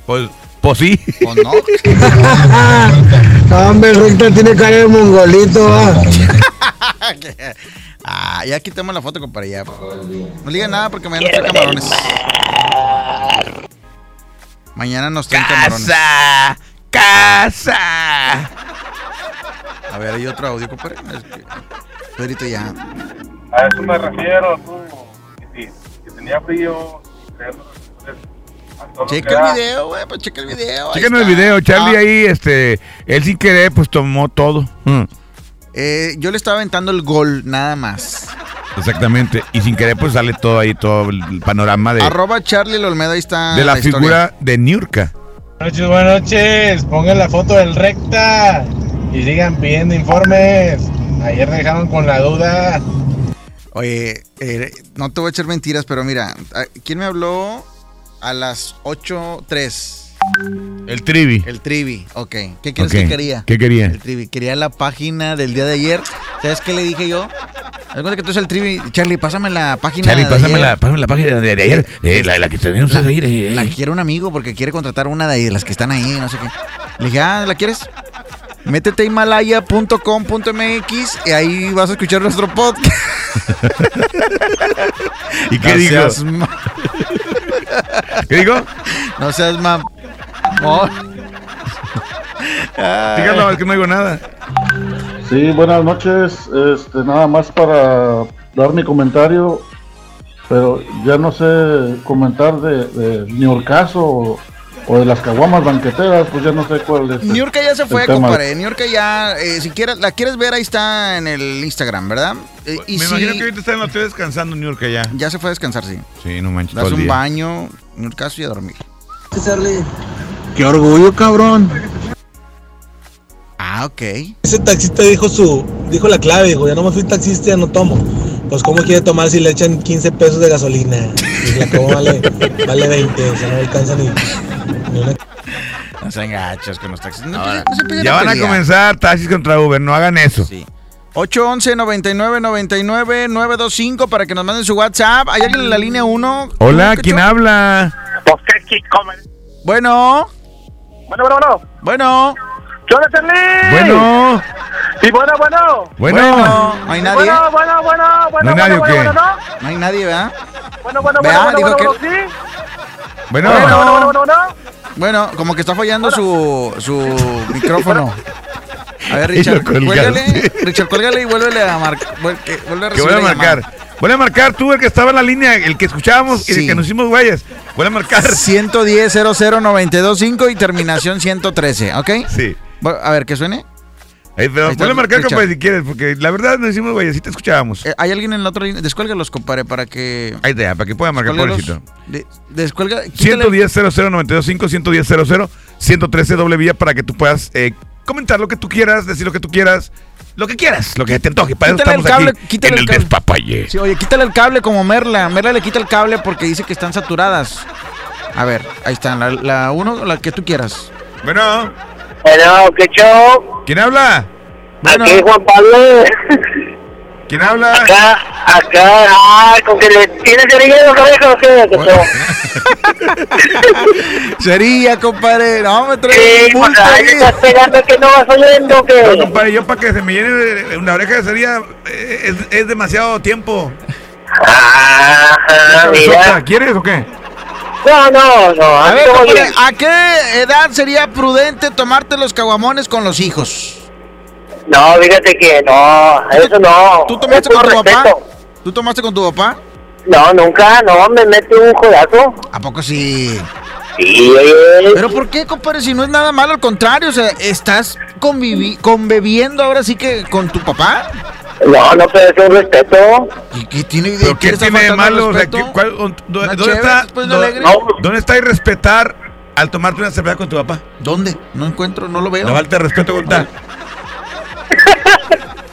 Pues, pues sí. Pues no. Hombre, el recta tiene cara de mongolito, ah, ya quitemos la foto, compadre, ya. No diga nada porque mañana traen camarones. Mañana nos traen camarones. ¡Casa! ¡Casa! A ver, hay otro audio, compadre. Pedrito ya. A eso me refiero, tú. Tenía frío. Checa el video, güey, pues checa el video. Chequen el video. Charlie Ah, ahí, este, él sin querer, pues tomó todo. Mm, eh, yo le estaba aventando el gol, nada más. Exactamente. Y sin querer, pues sale todo ahí, todo el panorama de, Arroba Charlie Olmedo, ahí está. de la, figura de Niurka. Buenas noches, buenas noches. Pongan la foto del recta y sigan pidiendo informes. Ayer dejaron con la duda. Oye, eh, no te voy a echar mentiras, pero mira, ¿a- ¿quién me habló a las 8.03? El Trivi. El Trivi, ok. ¿Qué crees que quería? ¿qué quería? El Trivi. Quería la página del día de ayer. ¿Sabes qué le dije yo? Cuenta que tú eres el Trivi. Charlie, pásame la página Charlie, de pásame ayer. la, pásame la página de, de ayer. eh, la, la que tenemos La, ayer. eh, la quiere un amigo porque quiere contratar una de las que están ahí, no sé qué. Le dije, ah, ¿la quieres? Métete a himalaya.com.mx y ahí vas a escuchar nuestro podcast. ¿Y qué No ma- ¿Qué digo? No seas mam... Dígalo, es que no digo nada. Sí, buenas noches. Este, nada más para dar mi comentario, pero ya no sé comentar de, de ni Orcaso o, o de las caguamas banqueteras, pues ya no sé cuál es. el- Niurka ya se el fue, compadre. Niurka ya, eh, si quieres, la quieres ver, ahí está en el Instagram, ¿verdad? Eh, y Me si- imagino que ahorita está en la tele descansando Niurka ya. Ya se fue a descansar, sí. Sí, no manches. Das todo el un día. baño, Niurkazo y a dormir. Qué orgullo, cabrón. Ah, ok. Ese taxista dijo su, dijo la clave, dijo, ya no me fui taxista, ya no tomo. Pues cómo quiere tomar si le echan 15 pesos de gasolina. Y la cómo vale, vale 20, o sea, no alcanza ni, ni una No sean gachos con los taxis. No, Ahora, no se empiecen ya van a comenzar taxis contra Uber, no hagan eso. 811 99 99 925 para que nos manden su WhatsApp. ¿Hay alguien en la línea 1? Hola, ¿quién habla? Bueno. Bueno, bueno, bueno. Bueno. ¿Qué onda, Charlie? Bueno. Sí, bueno, bueno. Bueno. ¿No hay nadie? Bueno, bueno, bueno, bueno. ¿No hay nadie o bueno, qué? bueno, ¿no? No hay nadie, ¿verdad? Bueno, bueno, Vea, bueno, dijo bueno, que- bueno, sí. Bueno. Bueno, bueno, bueno, bueno, como que está fallando su, su micrófono. A ver, Y Richard, cuélgale. Richard, cuélgale y vuélvele a marcar. Vuelve a Que vuelve a llamada. marcar. Vuelve a marcar tú, el que estaba en la línea, el que escuchábamos y el Sí. que nos hicimos güeyes. Vuelve a marcar. 110 00925 y terminación 113, ¿ok? Sí. A ver, que suene. Ahí, pero Ahí está, ponle a marcar, compadre, si quieres, porque la verdad nos decimos, güey, si te escuchábamos. Eh, ¿Hay alguien en la otra línea? Descuélgalos, compadre, para que... Ahí está, para que pueda marcar, pobrecito. De- descuelga... quítale- 110 00 925 110 00 113 doble vía para que tú puedas eh, comentar lo que tú quieras, decir lo que tú quieras, lo que quieras, lo que te antoje. Para eso Quítale el estamos cable, aquí quítale en el el despapalle. Sí, oye, quítale el cable como Merla. Merla le quita el cable porque dice que están saturadas. A ver, ahí están. La, la uno, la que tú quieras. Bueno. Bueno, ¿qué show? ¿Quién habla? Bueno. Aquí Juan Pablo. ¿Quién habla? Acá, acá, ah, con que le tienes cerilla show? Sería, compadre. No, me trae Sí, ahí estás pegando que no vas oyendo, No, que compadre, yo para que se me llene una oreja de sería eh, es, es demasiado tiempo. Cabezota, mira. ¿Quieres o qué? No, no, no, A ver, compadre. ¿a qué edad sería prudente tomarte los caguamones con los hijos? No, fíjate que no, eso no. ¿Tú tomaste con tu papá? ¿Tú tomaste con tu papá? No, nunca, no, me mete un jodazo. ¿A poco sí? Sí. Pero ¿por qué, compadre? Si no es nada malo, al contrario, o sea, estás convivi conviviendo ahora sí que con tu papá. No, no, pero es un respeto. ¿Y qué tiene, ¿Pero qué tiene de malo? O sea, respeto? ¿qué- cuál- dó- ¿Dónde, dónde chévere está, después de dó- alegre. ¿Dónde está el respetar al tomarte una cerveza con tu papá? ¿Dónde? No encuentro, no lo veo. No falta de respeto con tal.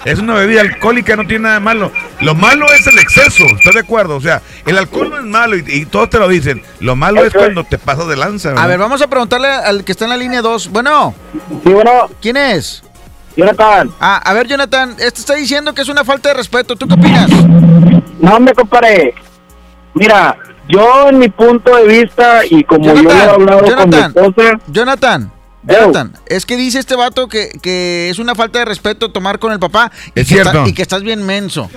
Es una bebida alcohólica, no tiene nada de malo. Lo malo es el exceso, ¿estás de acuerdo? O sea, el alcohol no es malo y, y todos te lo dicen. Lo malo es cuando te pasas de lanza. A ver, vamos a preguntarle al que está en la línea 2. Bueno. Sí, bueno. ¿Quién es? Jonathan. Ah, a ver, Jonathan, este está diciendo que es una falta de respeto. ¿Tú qué opinas? No, me comparé. Mira, yo en mi punto de vista y como yo lo he hablado con mi Jonathan, esposa, Jonathan, Jonathan, es que dice este vato que, que es una falta de respeto tomar con el papá y, Es que, está- y que estás bien menso.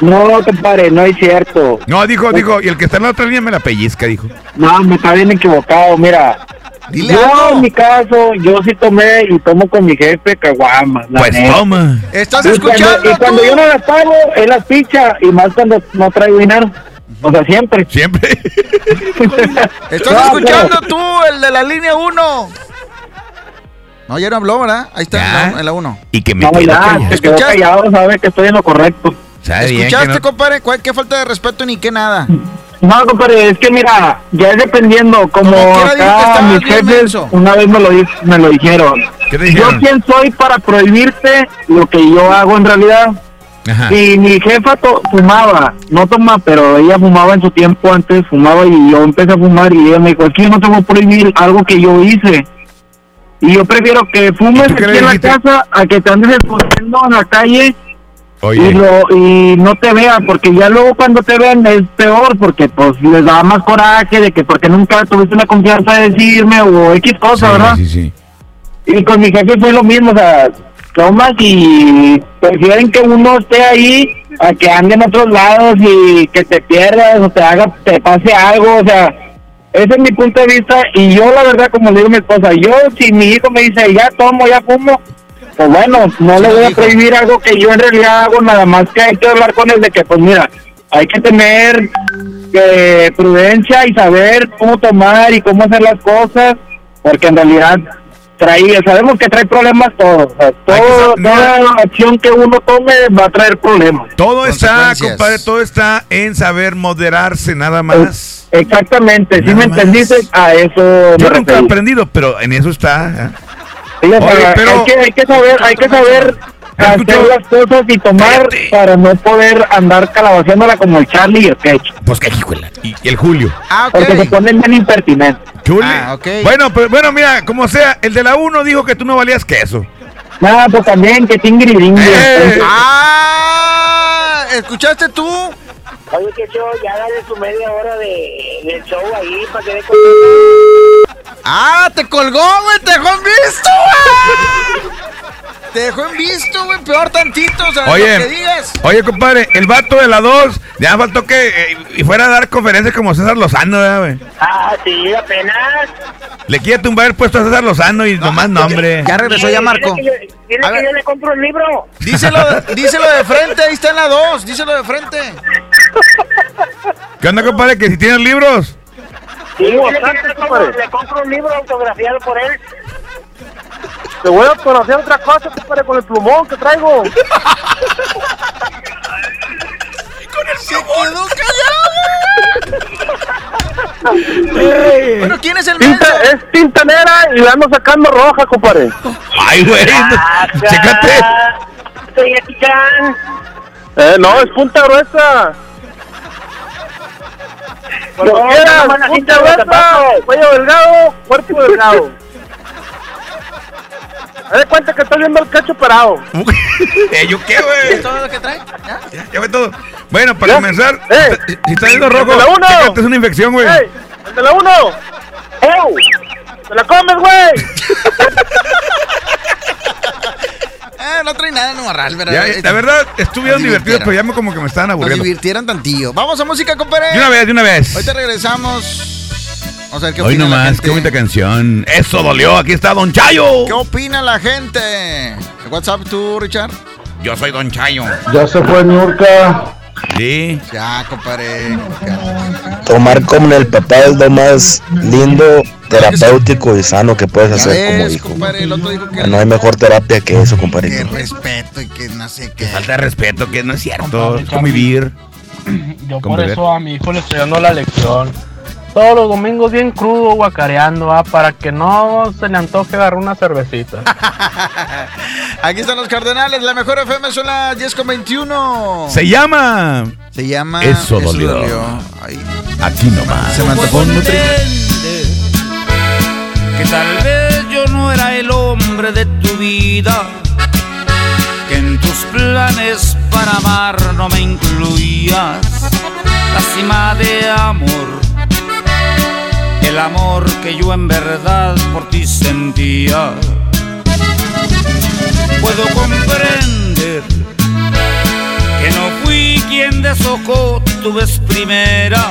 no, compadre, no es cierto. No, dijo, dijo, y el que está en la otra línea me la pellizca, dijo. No, me está bien equivocado, mira. Dile yo algo. en mi caso, yo sí tomé y tomo con mi jefe caguamas. la Pues neta. toma. ¿Estás Y escuchando Cuando, y cuando yo no las pago, él las picha y más cuando no traigo dinero. O sea, siempre. Siempre. ¿Estás No, escuchando pero- tú, el de la línea 1? No, ya no habló, ¿verdad? Ahí está en la- en la 1. Y que me No, quedo ya, quedó ¿Escuchaste? callado, sabe que estoy en lo correcto. Sabe bien que ¿Escuchaste, no- compadre? ¿Cuál, ¿Qué falta de respeto ni qué nada? No, compadre, es que mira, ya es dependiendo, como, acá mis jefes una vez me lo, me lo dijeron. ¿Qué te Yo dijeron? quién soy para prohibirte lo que yo hago en realidad. Ajá. Y mi jefa to- fumaba, no toma, pero ella fumaba en su tiempo antes, fumaba y yo empecé a fumar y ella me dijo, aquí no te voy a prohibir algo que yo hice. Y yo prefiero que fumes ¿Y tú qué aquí en la casa a que te andes escondiendo en la calle y, lo, y no te vean, porque ya luego cuando te vean es peor, porque pues les da más coraje de que porque nunca tuviste la confianza de decirme o X cosa, ¿verdad? sí, sí. Y con mi jefe fue lo mismo, o sea, tomas y prefieren que uno esté ahí a que ande en otros lados y que te pierdas o te haga, te pase algo, o sea, ese es mi punto de vista y yo la verdad como le digo a mi esposa, yo si mi hijo me dice ya tomo, ya fumo, pues bueno, no le voy a prohibir algo que yo en realidad hago, nada más que hay que hablar con él de que pues mira, hay que tener eh, prudencia y saber cómo tomar y cómo hacer las cosas, porque en realidad trae, sabemos que trae problemas todo, o sea, todo, toda acción que uno tome va a traer problemas. Todo está, compadre, todo está en saber moderarse nada más. Exactamente, si Nada me entendiste, a eso Yo me nunca he aprendido, pero en eso está. ¿eh? Oye, pero- hay, que, hay que saber, hay que saber hacer las cosas y tomar Cállate. para no poder andar calabaceándola como el Charlie y el Ketch, Pues que hijuela. Y, el Julio. Ah, ok. porque se ponen bien impertinentes. Chule. Ah, ok. Bueno, pero bueno, mira, como sea, el de la 1 dijo que tú no valías queso. Nada, pues también que tingri Eh. Ah, ¿escuchaste tú? Oye, que show, ya dale su media hora de, de show ahí para que dé Ah, te colgó, güey, te dejó en visto, güey. Te dejó en visto, güey, peor tantito, o sea, lo que Oye, digas. oye, compadre, el vato de la 2, ya faltó que eh, y fuera a dar conferencias como César Lozano, ¿verdad, güey? Ah, sí, apenas. Le quiere tumbar el puesto a César Lozano y nomás nombre. Ya regresó ya Marco. Dile que yo, dile A que ver. yo le compro el libro. Díselo, díselo de frente, ahí está en la 2, díselo de frente. ¿Qué onda, compadre? Que si tienes libros. Sí, yo le compro, le compro un libro autografiado por él. Te voy a conocer otra cosa, compadre, con el plumón que traigo. Se quedó Ey. Bueno, ¿quién es el tinta, Es tinta negra y la ando sacando roja, compadre. Ay, güey. Chécate. Soy Eh, no, es punta gruesa. Cuando No, quieras, no, punta gruesa, cuello delgado, cuerpo delgado. Haz de cuenta que estoy viendo el cacho parado. Eh, ¿Yo qué, güey? ¿Es todo lo que trae? Ya fue todo. Bueno, para ¿Ya? comenzar, ¡Eh! si si está viendo rojo, ¡El de la uno! chécate, es una infección, güey. ¡Ey! ¡El de la uno! ¡Ey! ¡Te la comes, güey! Eh, no trae nada no morral, pero. Ya, eh, la verdad, estuvieron nos divertidos, pero ya me como que me estaban Nos aburriendo. divirtieron tantillo. Vamos a música, compadre. De una vez, de una vez. Ahorita regresamos. Vamos a ver qué Hoy opina nomás, gente. qué bonita canción. Eso dolió, aquí está Don Chayo. ¿Qué opina la gente? WhatsApp tú, Richard. Yo soy Don Chayo. Ya se fue Niurka. Sí. Ya, compadre. Tomar como el papá es lo más lindo, terapéutico y sano que puedes hacer como hijo. compadre, el otro dijo que No hay mejor terapia que eso, que compadre. respeto y que no sé qué. Falta de respeto, que no es cierto. Es convivir. Yo por eso a mi hijo le estoy dando la lección. Todos los domingos bien crudo, guacareando, ¿ah? para que no se le antoje agarrar una cervecita. Aquí están los cardenales. La mejor FM son las 10 con 21. Se llama. Se llama. Eso dolió. Ay, Aquí nomás. se me antojó un nutri. Que tal vez yo no era el hombre de tu vida, que en tus planes para amar no me incluías, la de amor, el amor que yo en verdad por ti sentía. Puedo comprender que no fui quien deshojó tu vez primera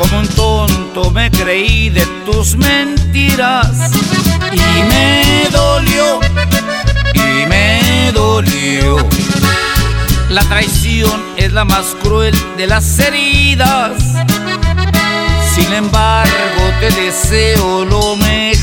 Como un tonto me creí de tus mentiras y me dolió, y me dolió. La traición es la más cruel de las heridas. Sin embargo, te deseo lo mejor.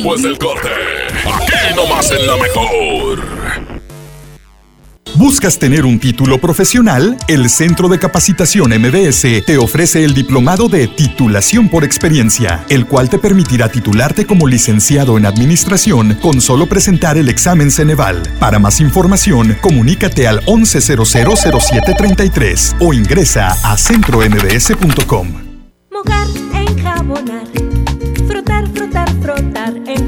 Después del corte? Aquí nomás en la mejor. ¿Buscas tener un título profesional? El Centro de Capacitación MBS te ofrece el diplomado de titulación por experiencia, el cual te permitirá titularte como licenciado en administración con solo presentar el examen Ceneval. Para más información, comunícate al 11000733 o ingresa a centrombs.com. Mojar, enjabonar, frotar, frotar, frotar,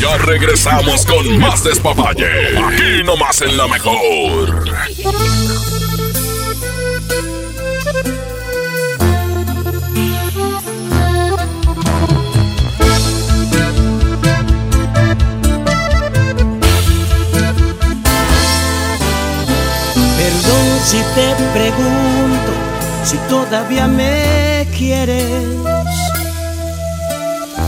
Ya regresamos con más despapalle. Aquí nomás en la mejor. Perdón si te pregunto si todavía me quieres.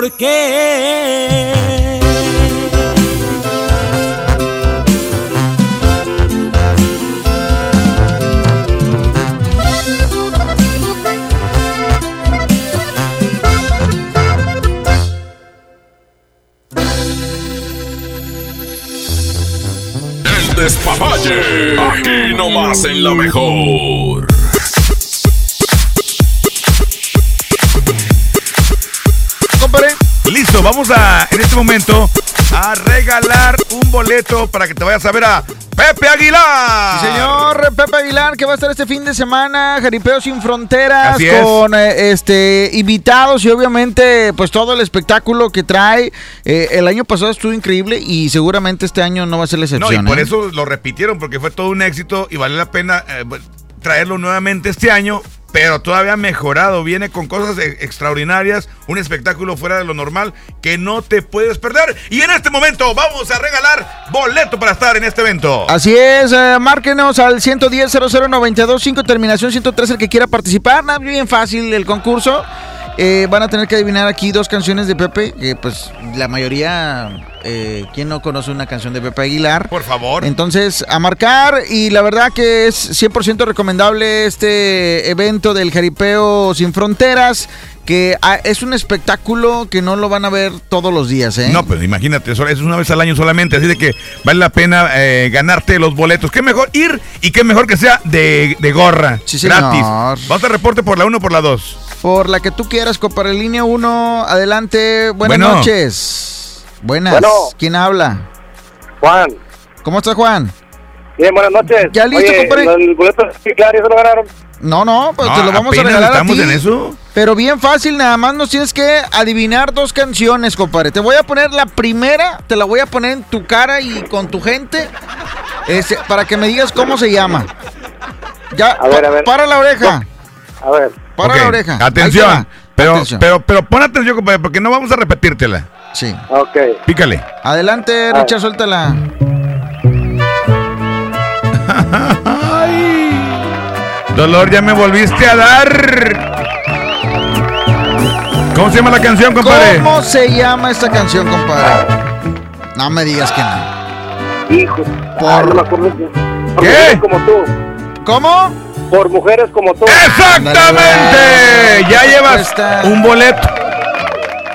¿por qué? despapalle. Aquí nomás en la mejor. Vamos a, en este momento, a regalar un boleto para que te vayas a ver a Pepe Aguilar. Sí, señor Pepe Aguilar, que va a estar este fin de semana, Jaripeo sin Fronteras, con eh, este invitados y obviamente pues todo el espectáculo que trae. Eh, el año pasado estuvo increíble y seguramente este año no va a ser la No, y excepción. por ¿eh? eso lo repitieron, porque fue todo un éxito y vale la pena traerlo nuevamente este año, pero todavía mejorado. Viene con cosas e- extraordinarias, un espectáculo fuera de lo normal que no te puedes perder. Y en este momento vamos a regalar boleto para estar en este evento. Así es, eh, márquenos al 110 00925 terminación 103 el que quiera participar. Bien fácil el concurso. Eh, van a tener que adivinar aquí dos canciones de Pepe, que pues la mayoría, eh, ¿quién no conoce una canción de Pepe Aguilar? Por favor. Entonces, a marcar y la verdad que es 100% recomendable este evento del Jaripeo Sin Fronteras, que ah, es un espectáculo que no lo van a ver todos los días, ¿eh? No, pues imagínate, eso es una vez al año solamente, así de que vale la pena eh, ganarte los boletos. Qué mejor ir y qué mejor que sea de, de gorra, señor. gratis. ¿Vas a reporte por la 1 o por la 2? Por la que tú quieras, para línea 1, adelante. Buenas Bueno. noches. Buenas. Bueno. ¿Quién habla? Juan. ¿Cómo estás, Juan? Bien, buenas noches. Ya listo, Oye, compadre. El boleto sí, claro, ¿ya se lo ganaron? No, no, pues No, te lo vamos a regalar a estamos ti. en eso. Pero bien fácil, nada más nos tienes que adivinar dos canciones, compadre. Te voy a poner la primera, te la voy a poner en tu cara y con tu gente, este, para que me digas cómo se llama. Ya, A ver, a ver. para la oreja. A ver. Para la oreja. Atención. Pero, Atención. pero, pero pon atención, compadre, porque no vamos a repetírtela. Sí. Ok. Pícale. Adelante. Richard, suéltala. Dolor, ya me volviste a dar. ¿Cómo se llama la canción, compadre? ¿Cómo se llama esta canción, compadre? No me digas que no. Hijo. Por- Ah, no me acuerdo. Por ¿Qué? como tú. ¿Cómo? Por mujeres como tú. ¡Exactamente! Ya llevas cuesta? un boleto.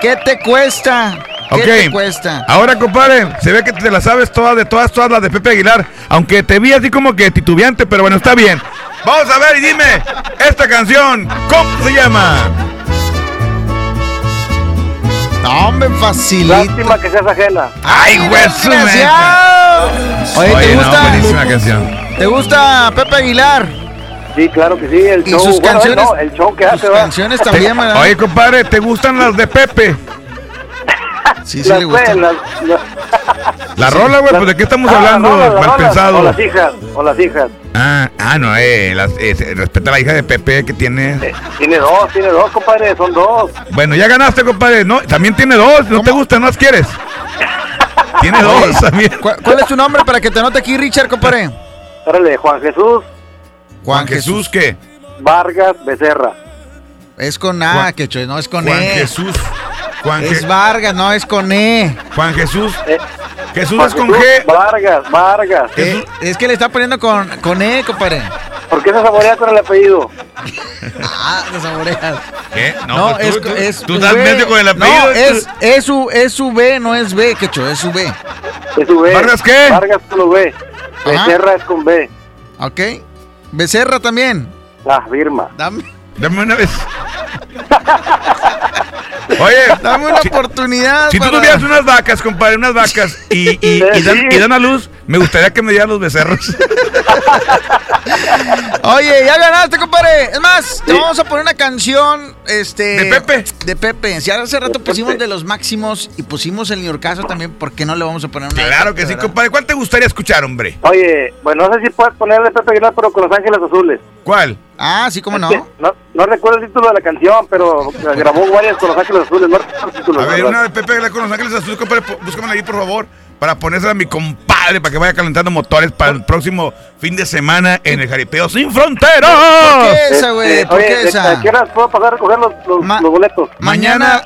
¿Qué te cuesta? ¿Qué te cuesta? Ahora, compadre, se ve que te la sabes todas, de todas, todas las de Pepe Aguilar. Aunque te vi así como que titubeante, pero bueno, está bien. Vamos a ver y dime, esta canción, ¿cómo se llama? No, hombre, facilito. Lástima que seas ajena. ¡Ay, güey! Oye, ¿te Oye, no, gusta? buenísima canción. ¿Te gusta Pepe Aguilar? Sí, claro que sí. El ¿Y show. sus bueno, canciones? no, el show que Sus hace, canciones también, ¿verdad? Oye, compadre, ¿te gustan las de Pepe? Sí, sí Las le gusta. sé, las- las- La rola, güey, pues de qué estamos Ah, hablando, mal rolas, pensado. O las hijas, o las hijas. Ah, ah, no, eh, las- eh, respeta a la hija de Pepe que tiene. Tiene dos, tiene dos, compadre, son dos. Bueno, ya ganaste, compadre. No, también tiene dos. No te gusta, no las quieres. Tiene dos también. ¿Cuál, cuál es tu nombre para que te anote aquí, Richard, compadre? Órale, Juan Jesús Juan Jesús, ¿qué? Vargas Becerra. Es con A, Juan- que no es con Juan E. Jesús. Juan, Es Je- Vargas, no es con E. Juan Jesús. Eh, Jesús Juan es con Jesús G. Vargas, Vargas. Eh, es que le está poniendo con, con E, compadre. ¿Por qué se saborea con el apellido? Ah, te saboreas. ¿Qué? No, No, pues es, tú, es tú estás V. medio con el apellido. No, es, es, su, es su B, no es B, quecho, es su B. Es su B. ¿Vargas qué? Vargas con V. Becerra es con B. ¿Ok? Becerra también. Ah, Birma. Dame, Dame una vez. Oye, dame una oportunidad. si tú tuvieras unas vacas, compadre, unas vacas y, y, y dan, y dan a luz, me gustaría que me dieran los becerros. Oye, ya ganaste, compadre. Es más, te vamos a poner una canción este, ¿De Pepe? De Pepe. Si hace rato pusimos de los máximos y pusimos el New Caso también, ¿por qué no le vamos a poner una? de Claro Pepe, que sí, verdad? compadre. ¿Cuál te gustaría escuchar, hombre? Oye, bueno, no sé si puedes ponerle Pepe Aguilar, pero con Los Ángeles Azules. ¿Cuál? Ah, sí, cómo no. Es que no, no recuerdo el título de la canción, pero grabó varias con Los Ángeles Azules. No recuerdo el título. A ver, una de Pepe con Los Ángeles Azules, compadre. Búscamela ahí, por favor, para ponérsela a mi compadre, para que vaya calentando motores para el próximo fin de semana en el Jaripeo Sin Fronteras. ¿Por qué esa, güey? Este, ¿Por oye, qué ¿de- esa? ¿A qué horas puedo pasar a recoger los, los, Ma- los boletos? Mañana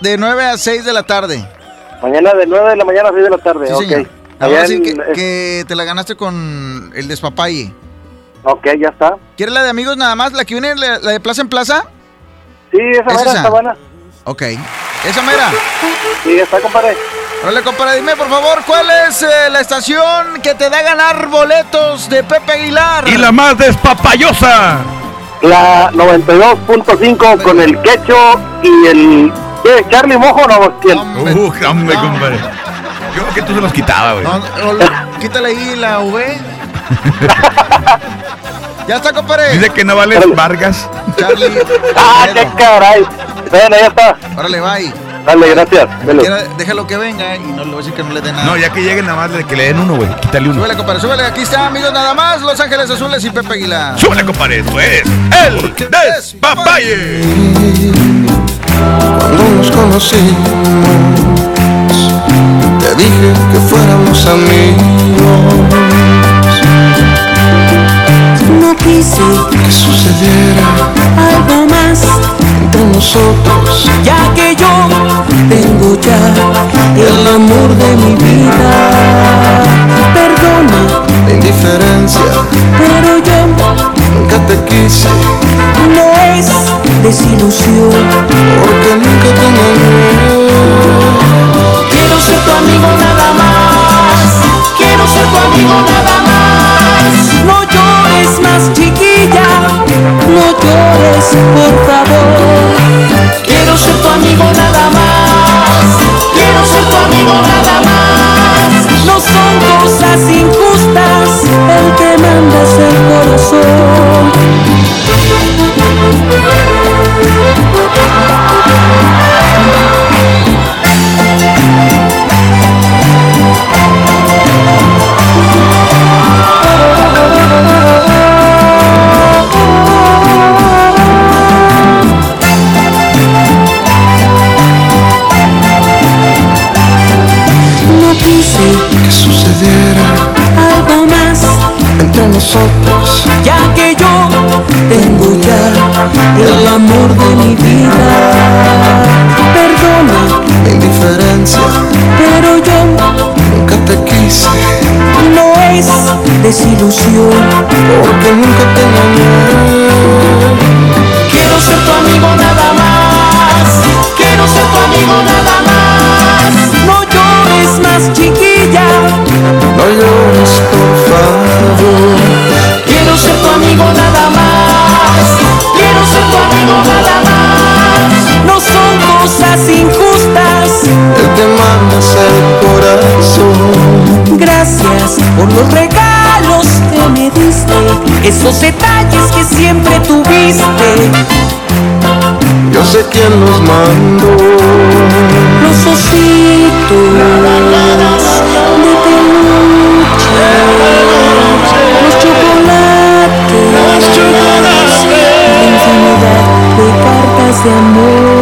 de 9 a 6 de la tarde. Mañana de 9 de la mañana a 6 de la tarde. Sí, ok. señor. A decir en- que, que te la ganaste con el despapalle. Ok, ya está. ¿Quieres la de amigos nada más? ¿La que viene, la, la de plaza en plaza? Sí, esa ¿Es manera esa? está buena. Ok. Esa mera. Sí, está, compadre. Órale, compadre, dime por favor, ¿cuál es eh, la estación que te da a ganar boletos de Pepe Aguilar? Y la más despapayosa. La 92.5 con el quecho y el... ¿Qué? ¿Charlie Mojo no? ¿Quién? Uh, hombre, compadre. Yo creo que tú se los quitaba, güey. No, no, no, quítale ahí la V. ya está, compadre. Dice que no vale Vargas. Charlie. ¡Ah, qué caray! Bueno, ya está. Órale, bye. Dale, gracias. Quiera- déjalo que venga y no le voy a decir que no le dé nada. No, ya que lleguen nada más de que le den uno, güey. Quítale uno. Súbele, compadre, súbele. Aquí está, amigos, nada más. Los Ángeles Azules y Pepe Aguilar. Súbele, compadre. Esto es el despapalle. Cuando nos conocimos, te dije que fuéramos amigos. No quise Que sucediera algo más, entre nosotros. ya que yo tengo ya el amor de mi vida. Perdona, La indiferencia, pero yo nunca te quise. no es desilusión. Porque nunca te engañé. Quiero ser tu amigo nada más. Quiero ser tu amigo nada más. No llores chiquilla. No llores, por favor. Quiero ser tu amigo nada más. Quiero ser tu amigo nada más. No son cosas injustas el que mandas el corazón. Porque nunca te engañé. Quiero ser tu amigo nada más. Quiero ser tu amigo nada más. No llores más, chiquilla. No llores, por favor. Quiero ser tu amigo nada más. Quiero ser tu amigo nada más. No son cosas injustas. El que mandas el corazón. Gracias por los regalos. Esos detalles que siempre tuviste. Yo sé quién los mandó. Los ositos de peluche. Los chocolates. La infinidad de cartas de amor.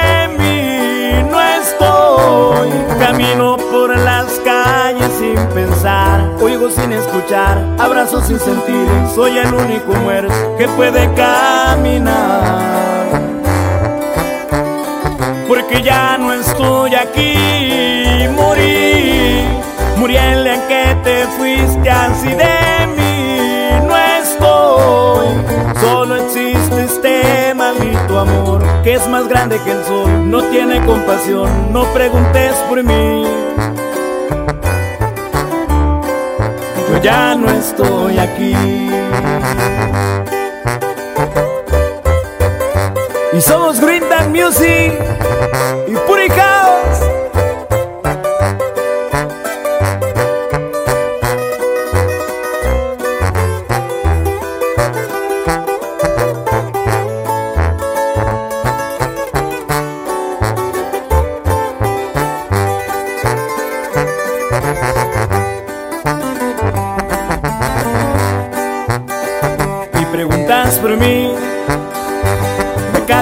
camino por las calles sin pensar, oigo sin escuchar, abrazo sin sentir, soy el único muerto que puede caminar. Porque ya no estoy aquí, morí, morí el en que te fuiste así de que es más grande que el sol, no tiene compasión, no preguntes por mí. Yo ya no estoy aquí. Y somos Green Music y Puri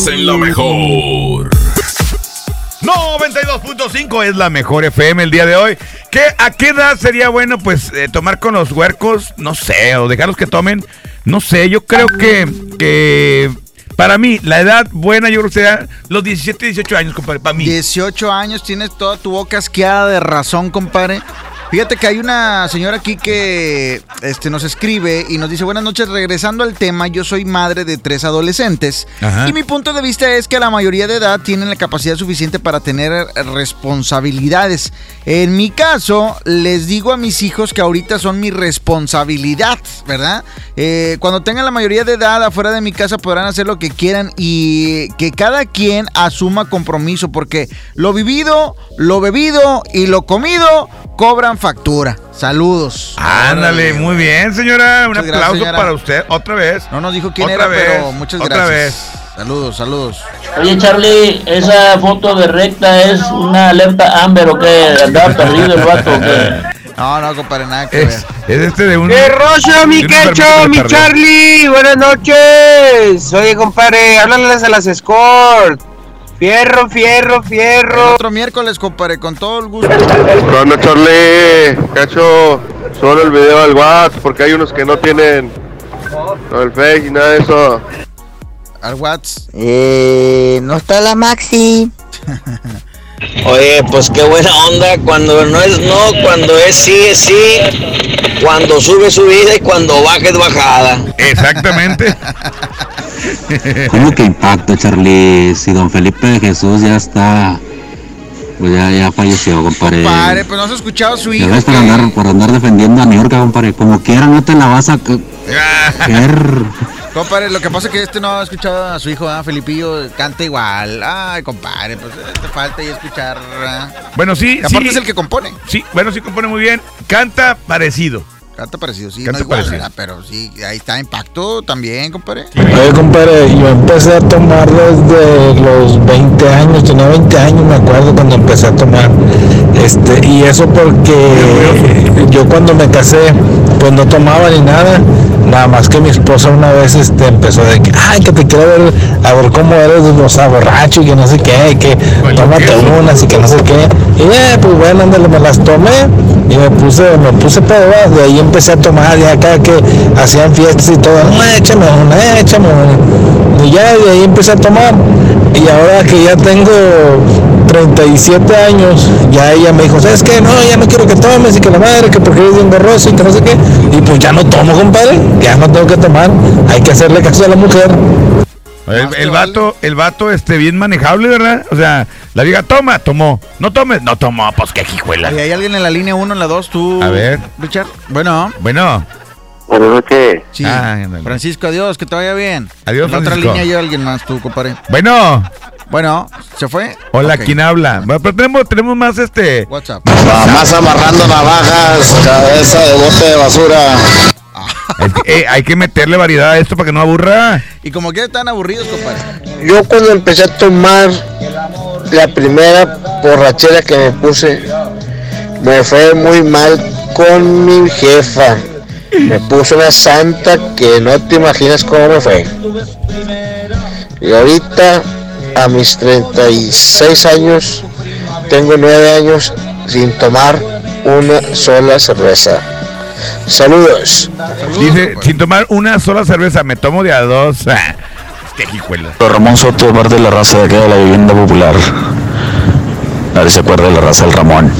Nomás en la mejor. 92.5 es la mejor FM el día de hoy. ¿Qué, ¿A qué edad sería bueno pues eh, tomar con los huercos? No sé, o dejarlos que tomen. No sé, yo creo que, que para mí la edad buena yo creo que sería los 17, 18 años, compadre, para mí. 18 años, tienes toda tu boca asqueada de razón, compadre. Fíjate que hay una señora aquí que este, nos escribe y nos dice, buenas noches, regresando al tema, yo soy madre de tres adolescentes Ajá. y mi punto de vista es que a la mayoría de edad tienen la capacidad suficiente para tener responsabilidades. En mi caso, les digo a mis hijos que ahorita son mi responsabilidad, ¿verdad? Eh, cuando tengan la mayoría de edad afuera de mi casa podrán hacer lo que quieran y que cada quien asuma compromiso porque lo vivido, lo bebido y lo comido cobran factura. Saludos. Ándale, muy bien, señora. Un aplauso señora. para usted. Otra vez. No nos dijo quién Otra era, vez, pero muchas otra gracias. vez. Saludos, saludos. Oye, Charlie, esa foto de recta es una alerta Amber o qué? ¿Andaba perdido el vato o qué? No, no, compadre, nada que ver. Es, es este de un. ¡Qué rollo, mi quecho, que mi. Charlie! Buenas noches. Oye, compadre, háblales a las Escort. Fierro, fierro, fierro. Otro miércoles, compadre, con todo el gusto. Bueno, Charlie, cacho, solo el video del WhatsApp, porque hay unos que no tienen no, el Face y nada de eso. Al WhatsApp. Eh, no está la Maxi. Oye, pues qué buena onda cuando no es no, cuando es sí es sí, cuando sube subida y cuando baja es bajada. Exactamente. ¿Cómo que impacto, Charlie? Si don Felipe de Jesús ya está. Pues ya, ya falleció, compadre. Compadre, pues no has escuchado su Ya hijo. ves por andar, por andar defendiendo a New York, compadre. Como quiera, no te la vas a. Compadre, lo que pasa es que este no ha escuchado a su hijo, ¿ah? Felipillo, canta igual. Ay, compadre, pues eh, te falta ahí escuchar. ¿ah? Bueno, sí. Y aparte sí. es el que compone. Sí, bueno, sí compone muy bien. Canta parecido. Canta parecido, sí, Canta no igual, parecido. ¿verdad? Pero sí, ahí está Impacto también, compadre. Oye, compadre, yo empecé a tomar desde los 20 años, tenía 20 años, me acuerdo cuando empecé a tomar. Este, y eso porque yo cuando me casé, pues no tomaba ni nada, nada más que mi esposa una vez este, empezó de que, ay, que te quiero ver, a ver cómo eres, o sea, borracho y que no sé qué, y que tómate unas y que no sé qué. Y eh, pues bueno, ándale, me las tomé y me puse, me puse pedo, de ahí empecé a tomar, ya cada que hacían fiestas y todo, no, échame una, échame una. Y ya de ahí empecé a tomar. Y ahora que ya tengo 37 años, ya ella me dijo, ¿sabes qué? No, ya no quiero que tomes y que la madre, que porque eres bien borroso y que no sé qué. Y pues ya no tomo, compadre, ya no tengo que tomar. Hay que hacerle caso a la mujer. El, el vato, el vato, este, bien manejable, ¿verdad? O sea, la vieja, toma, tomó. No tomes, no tomó, pues qué hijuela. ¿Y hay alguien en la línea 1, en la 2? ¿Tú, A ver. Richard? Bueno. Bueno. Buenas noches. Sí. Ah. Francisco, adiós, que te vaya bien. Adiós, En otra línea hay alguien más, tú, compadre. Bueno. Bueno, ¿se fue? Hola. ¿quién habla? Bueno, pero tenemos, tenemos más este. WhatsApp. Más amarrando navajas, cabeza de bote de basura. Es que, eh, hay que meterle variedad a esto para que no aburra. Y como que están aburridos, compadre. Yo cuando empecé a tomar la primera borrachera que me puse, me fue muy mal con mi jefa. Me puso una santa que no te imaginas cómo me fue. Y ahorita, a mis 36 años, tengo 9 años sin tomar una sola cerveza. Saludos. Dice, sin tomar una sola cerveza, me tomo de a dos. Ah, qué hijuela. Ramón Soto parte de la raza de acá de la vivienda popular. A ver si se acuerda de la raza del Ramón.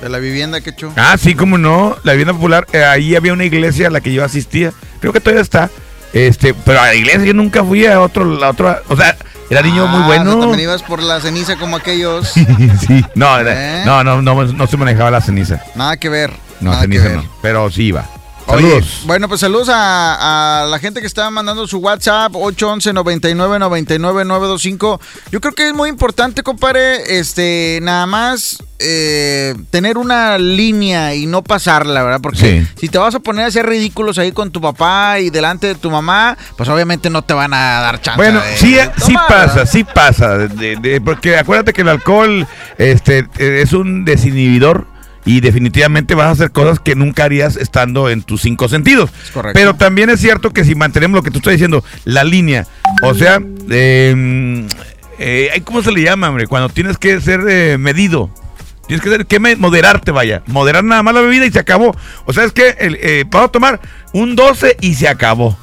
De la vivienda que echó. Ah, sí, como no. La vivienda popular, eh, ahí había una iglesia a la que yo asistía. Creo que todavía está. Este, pero a la iglesia yo nunca fui a otro, la otra, o sea, era niño muy Ah, bueno. sea, también ibas por la ceniza como aquellos. sí, no, ¿Eh? no, no, no, no se manejaba la ceniza. Nada que ver. No, ceniza ver. no. Pero sí iba. Oye, Saludos. bueno, pues saludos a, a la gente que está mandando su WhatsApp 811 99 99 925. Yo creo que es muy importante, compadre, este, nada más eh, tener una línea y no pasarla, ¿verdad? Porque Sí. si te vas a poner a hacer ridículos ahí con tu papá y delante de tu mamá, pues obviamente no te van a dar chance. Bueno, de sí, sí tomar, pasa, ¿verdad? sí pasa. de- porque acuérdate que el alcohol este, eh, es un desinhibidor y definitivamente vas a hacer cosas que nunca harías estando en tus cinco sentidos. correcto. Pero también es cierto que si mantenemos lo que tú estás diciendo, la línea, o sea, eh, eh, ¿cómo se le llama, hombre? Cuando tienes que ser eh, medido. Tienes que ser, que moderarte, vaya. Moderar nada más la bebida y se acabó. O sea, es que eh, vamos a tomar un 12 y se acabó.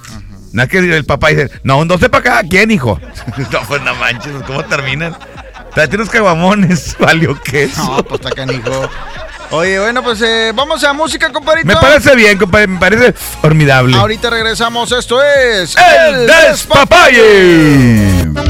Nada que el papá dice, no, un 12 para cada quien, hijo. no, pues no manches, ¿cómo terminan? Tráete unos caguamones, valió queso. No, pues está canijo. Oye, bueno, pues eh, vamos a música, compadrito. Me parece bien, compadre, me parece formidable. Ahorita regresamos. Esto es. ¡El Despapalle! Pa'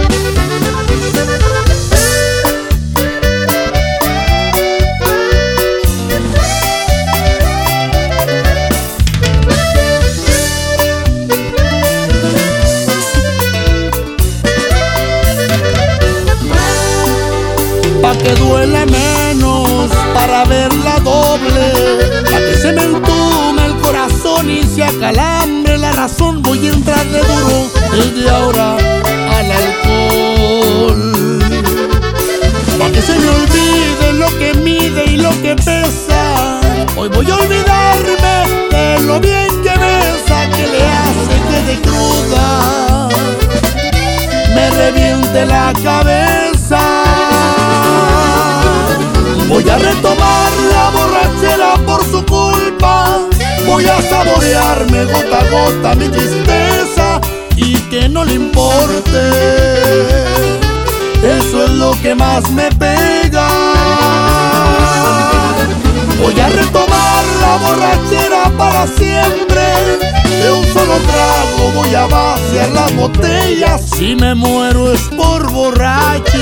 vaciar las botellas. Si me muero es por borracho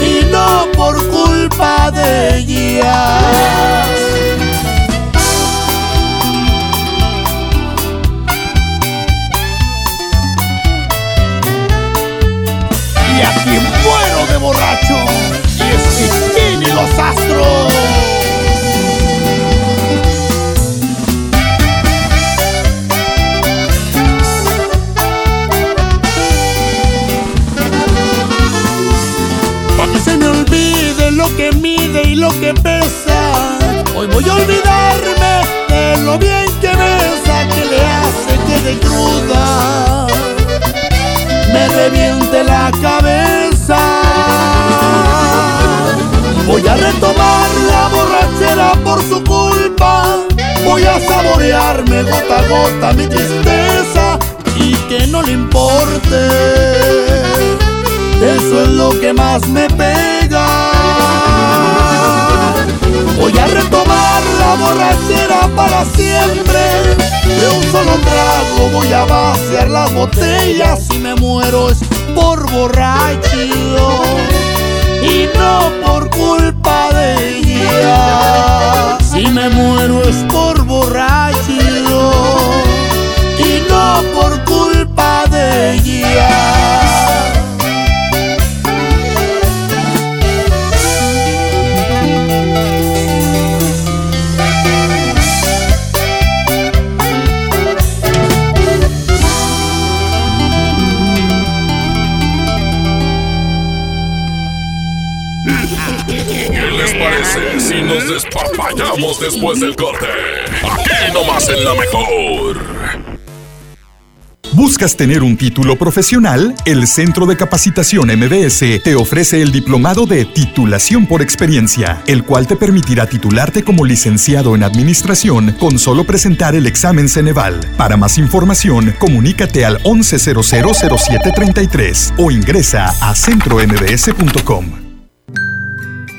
y no por culpa de ellas. Y aquí muero de borracho y es Cristín y los astros. Que mide y lo que pesa. Hoy voy a olvidarme de lo bien que besa, que le hace que de cruda me reviente la cabeza. Voy a retomar la borrachera por su culpa. Voy a saborearme gota a gota mi tristeza y que no le importe. Eso es lo que más me pega. Voy a retomar la borrachera para siempre. De un solo trago voy a vaciar las botellas. Si me muero es por borracho y no por culpa de ella. Si me muero es por borracho y no por culpa despapallamos después del corte? Aquí nomás en la mejor. ¿Buscas tener un título profesional? El Centro de Capacitación MBS te ofrece el diplomado de titulación por experiencia, el cual te permitirá titularte como licenciado en administración con solo presentar el examen Ceneval. Para más información, comunícate al 11000733 o ingresa a centrombs.com.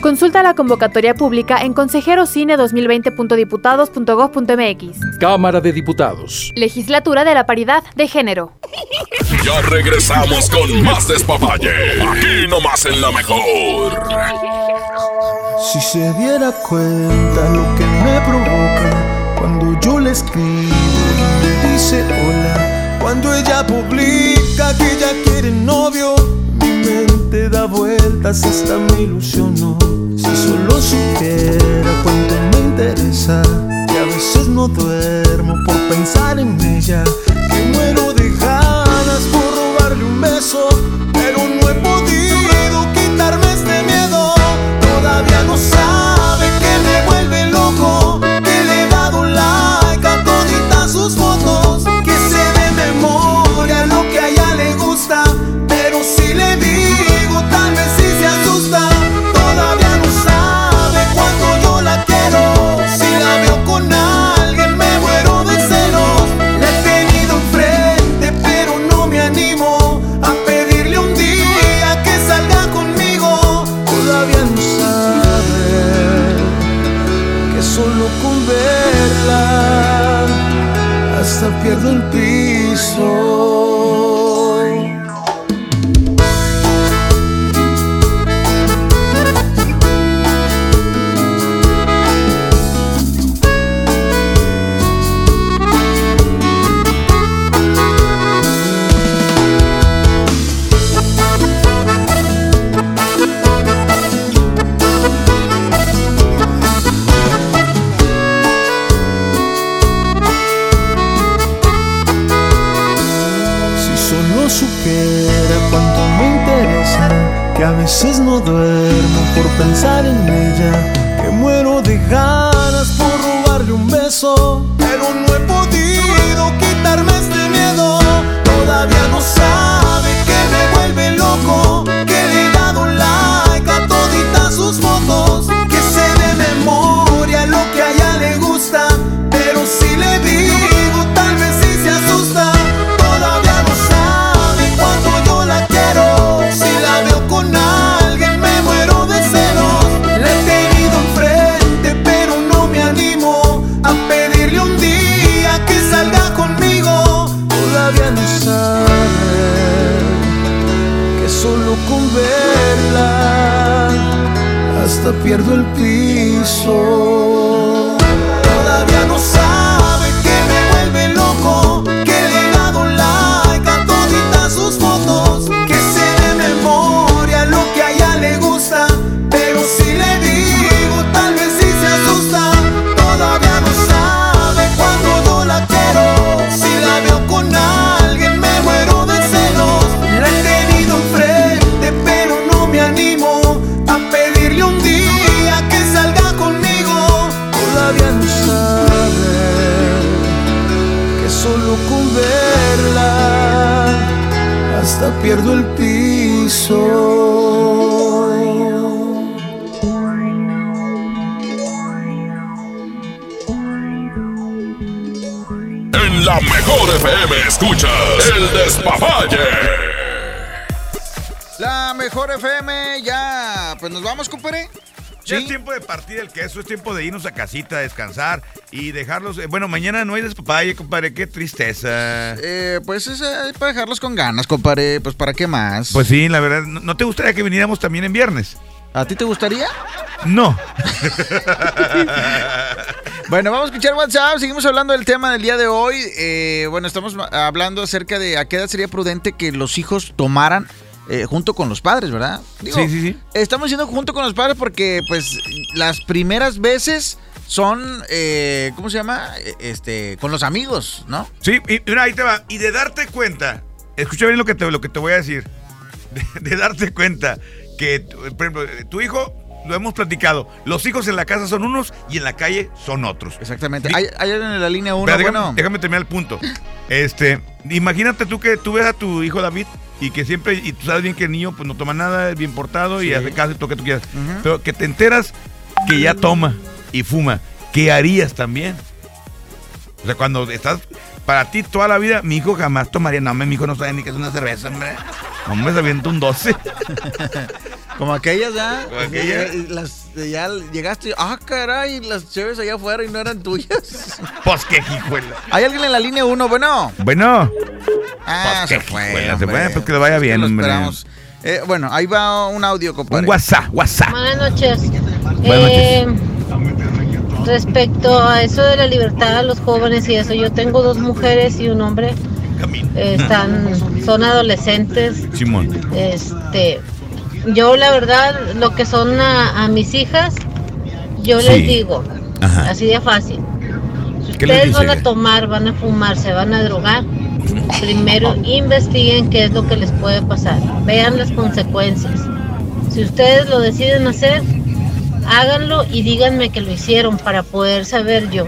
Consulta la convocatoria pública en consejerocine2020.diputados.gov.mx. Cámara de Diputados. Legislatura de la Paridad de Género. Ya regresamos con más despapalle. Aquí nomás en la mejor. Si se diera cuenta lo que me provoca cuando yo le escribo y me dice hola, cuando ella publica que ya quiere novio, da vueltas hasta me ilusionó. Si solo supiera cuánto me interesa, que a veces no duermo por pensar en ella, que muero de ganas por robarle un beso, pero no hasta supiera cuánto me interesa, que a veces no duermo por pensar en ella, que muero de ganas por robarle un beso, pero no he podido quitarme este miedo. Todavía no sabe hasta pierdo el piso. Hasta pierdo el piso. En la mejor FM escuchas el despapalle. La mejor FM, ya. Pues nos vamos, compadre. Ya es tiempo de partir el queso, es tiempo de irnos a casita, a descansar y dejarlos. eh, bueno, mañana no hay despapalle, compadre, qué tristeza. Eh, pues es eh, para dejarlos con ganas, compadre. Pues para qué más. Pues sí, la verdad, ¿no, no te gustaría que viniéramos también en viernes? ¿A ti te gustaría? No. Bueno, vamos a escuchar WhatsApp. Seguimos hablando del tema del día de hoy. Eh, bueno, estamos hablando acerca de a qué edad sería prudente que los hijos tomaran eh, junto con los padres, ¿verdad? Digo, Sí, sí, sí. Estamos diciendo junto con los padres porque, pues, las primeras veces son, eh, ¿cómo se llama? Eh, Este, con los amigos, ¿no? Sí, y mira, ahí te va. Y de darte cuenta, escucha bien lo que te, lo que te voy a decir. De, de darte cuenta que, por ejemplo, tu hijo, lo hemos platicado, los hijos en la casa son unos y en la calle son otros. Exactamente. Hay, hay alguien en la línea 1, Pero déjame, bueno. déjame terminar el punto. Este, imagínate tú que tú ves a tu hijo David y que siempre, y tú sabes bien que el niño pues no toma nada, es bien portado y hace caso y todo lo que tú quieras. Pero que te enteras que ya toma y fuma, ¿qué harías también? O sea, cuando estás, para ti toda la vida, mi hijo jamás tomaría, no, mi hijo no sabe ni qué es una cerveza, hombre. Hombre, se avienta un 12. Como aquellas, ¿ya? Como aquellas. Eh, Las, ya llegaste, ah, caray, las cheves allá afuera y no eran tuyas. Pues qué hijuela. Hay alguien en la línea 1, bueno. Bueno, Ah, Pues se qué fue. hijuela, se hombre. fue, pues que le vaya Es bien, lo hombre. Eh, bueno, ahí va un audio, compadre. un WhatsApp, WhatsApp. Buenas noches. Buenas Eh, respecto a eso de la libertad a los jóvenes y eso, yo tengo dos mujeres y un hombre. Eh, están, son adolescentes. Simón. Este, yo la verdad, lo que son a, a mis hijas, yo Sí. les digo, Ajá. así de fácil. Si ¿Qué les ustedes van a tomar, van a fumar, se van a drogar, primero investiguen qué es lo que les puede pasar. Vean las consecuencias. Si ustedes lo deciden hacer, háganlo y díganme que lo hicieron para poder saber yo.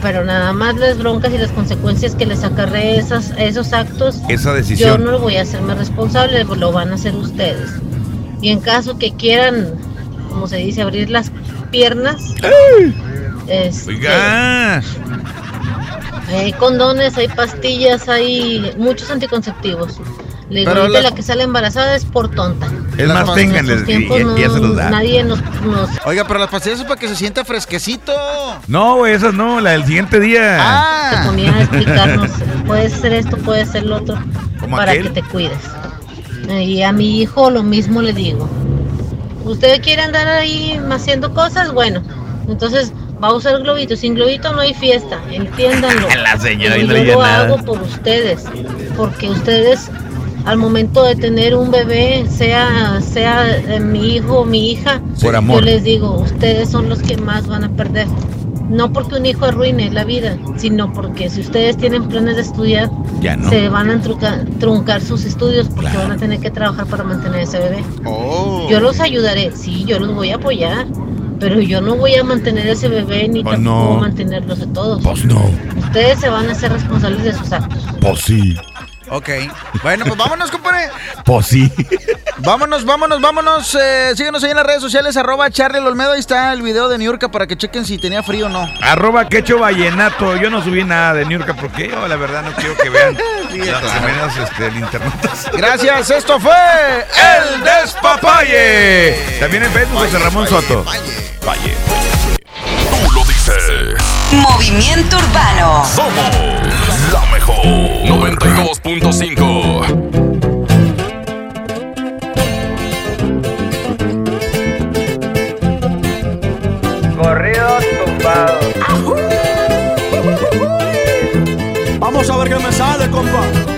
Pero nada más las broncas y las consecuencias que les acarree esas, esos actos, Esa yo decisión. no lo voy a hacerme responsable, lo van a hacer ustedes. Y en caso que quieran, como se dice, abrir las piernas, este, Oiga. hay condones, hay pastillas, hay muchos anticonceptivos. Le digo, ahorita la que sale embarazada es por tonta. Es más, En ténganle nuestros y, y- y ya se los da. Nadie nos, nos Oiga, pero las pastillas es para que se sienta fresquecito. No, güey, esas no, la del siguiente día. Ah. se ponía a explicarnos, puede ser esto, puede ser lo otro, Como para aquel. que te cuides. Y a mi hijo lo mismo le digo. ¿Usted quiere andar ahí haciendo cosas? Bueno, entonces va a usar globito. Sin globito no hay fiesta, entiéndanlo. La señora no yo lo nada. hago por ustedes, porque ustedes al momento de tener un bebé, sea sea eh, mi hijo o mi hija, Por amor. yo les digo, ustedes son los que más van a perder. No porque un hijo arruine la vida, sino porque si ustedes tienen planes de estudiar, Ya no. se van a trunca- truncar sus estudios porque van a tener que trabajar para mantener ese bebé. Oh. Yo los ayudaré, sí, yo los voy a apoyar, pero yo no voy a mantener ese bebé ni Pues tampoco no. mantenerlos a todos. Pues no. Ustedes se van a hacer responsables de sus actos. Pues sí. Ok. Bueno, pues vámonos, compadre. Pues sí. Vámonos, vámonos, vámonos. Eh, síguenos ahí en las redes sociales, arroba Charlie el Olmedo. Ahí está el video de Niurka para que chequen si tenía frío o no. Arroba quecho vallenato. Yo no subí nada de New York porque yo la verdad no quiero que vean Sí, las claro. este, linternotas. Gracias, esto fue El Despapalle. También en Facebook José Ramón Soto. Valle. Tú lo dices. Movimiento Urbano. Somos la mejor 92.5. Corridos tumbados. Vamos a ver qué me sale, compa.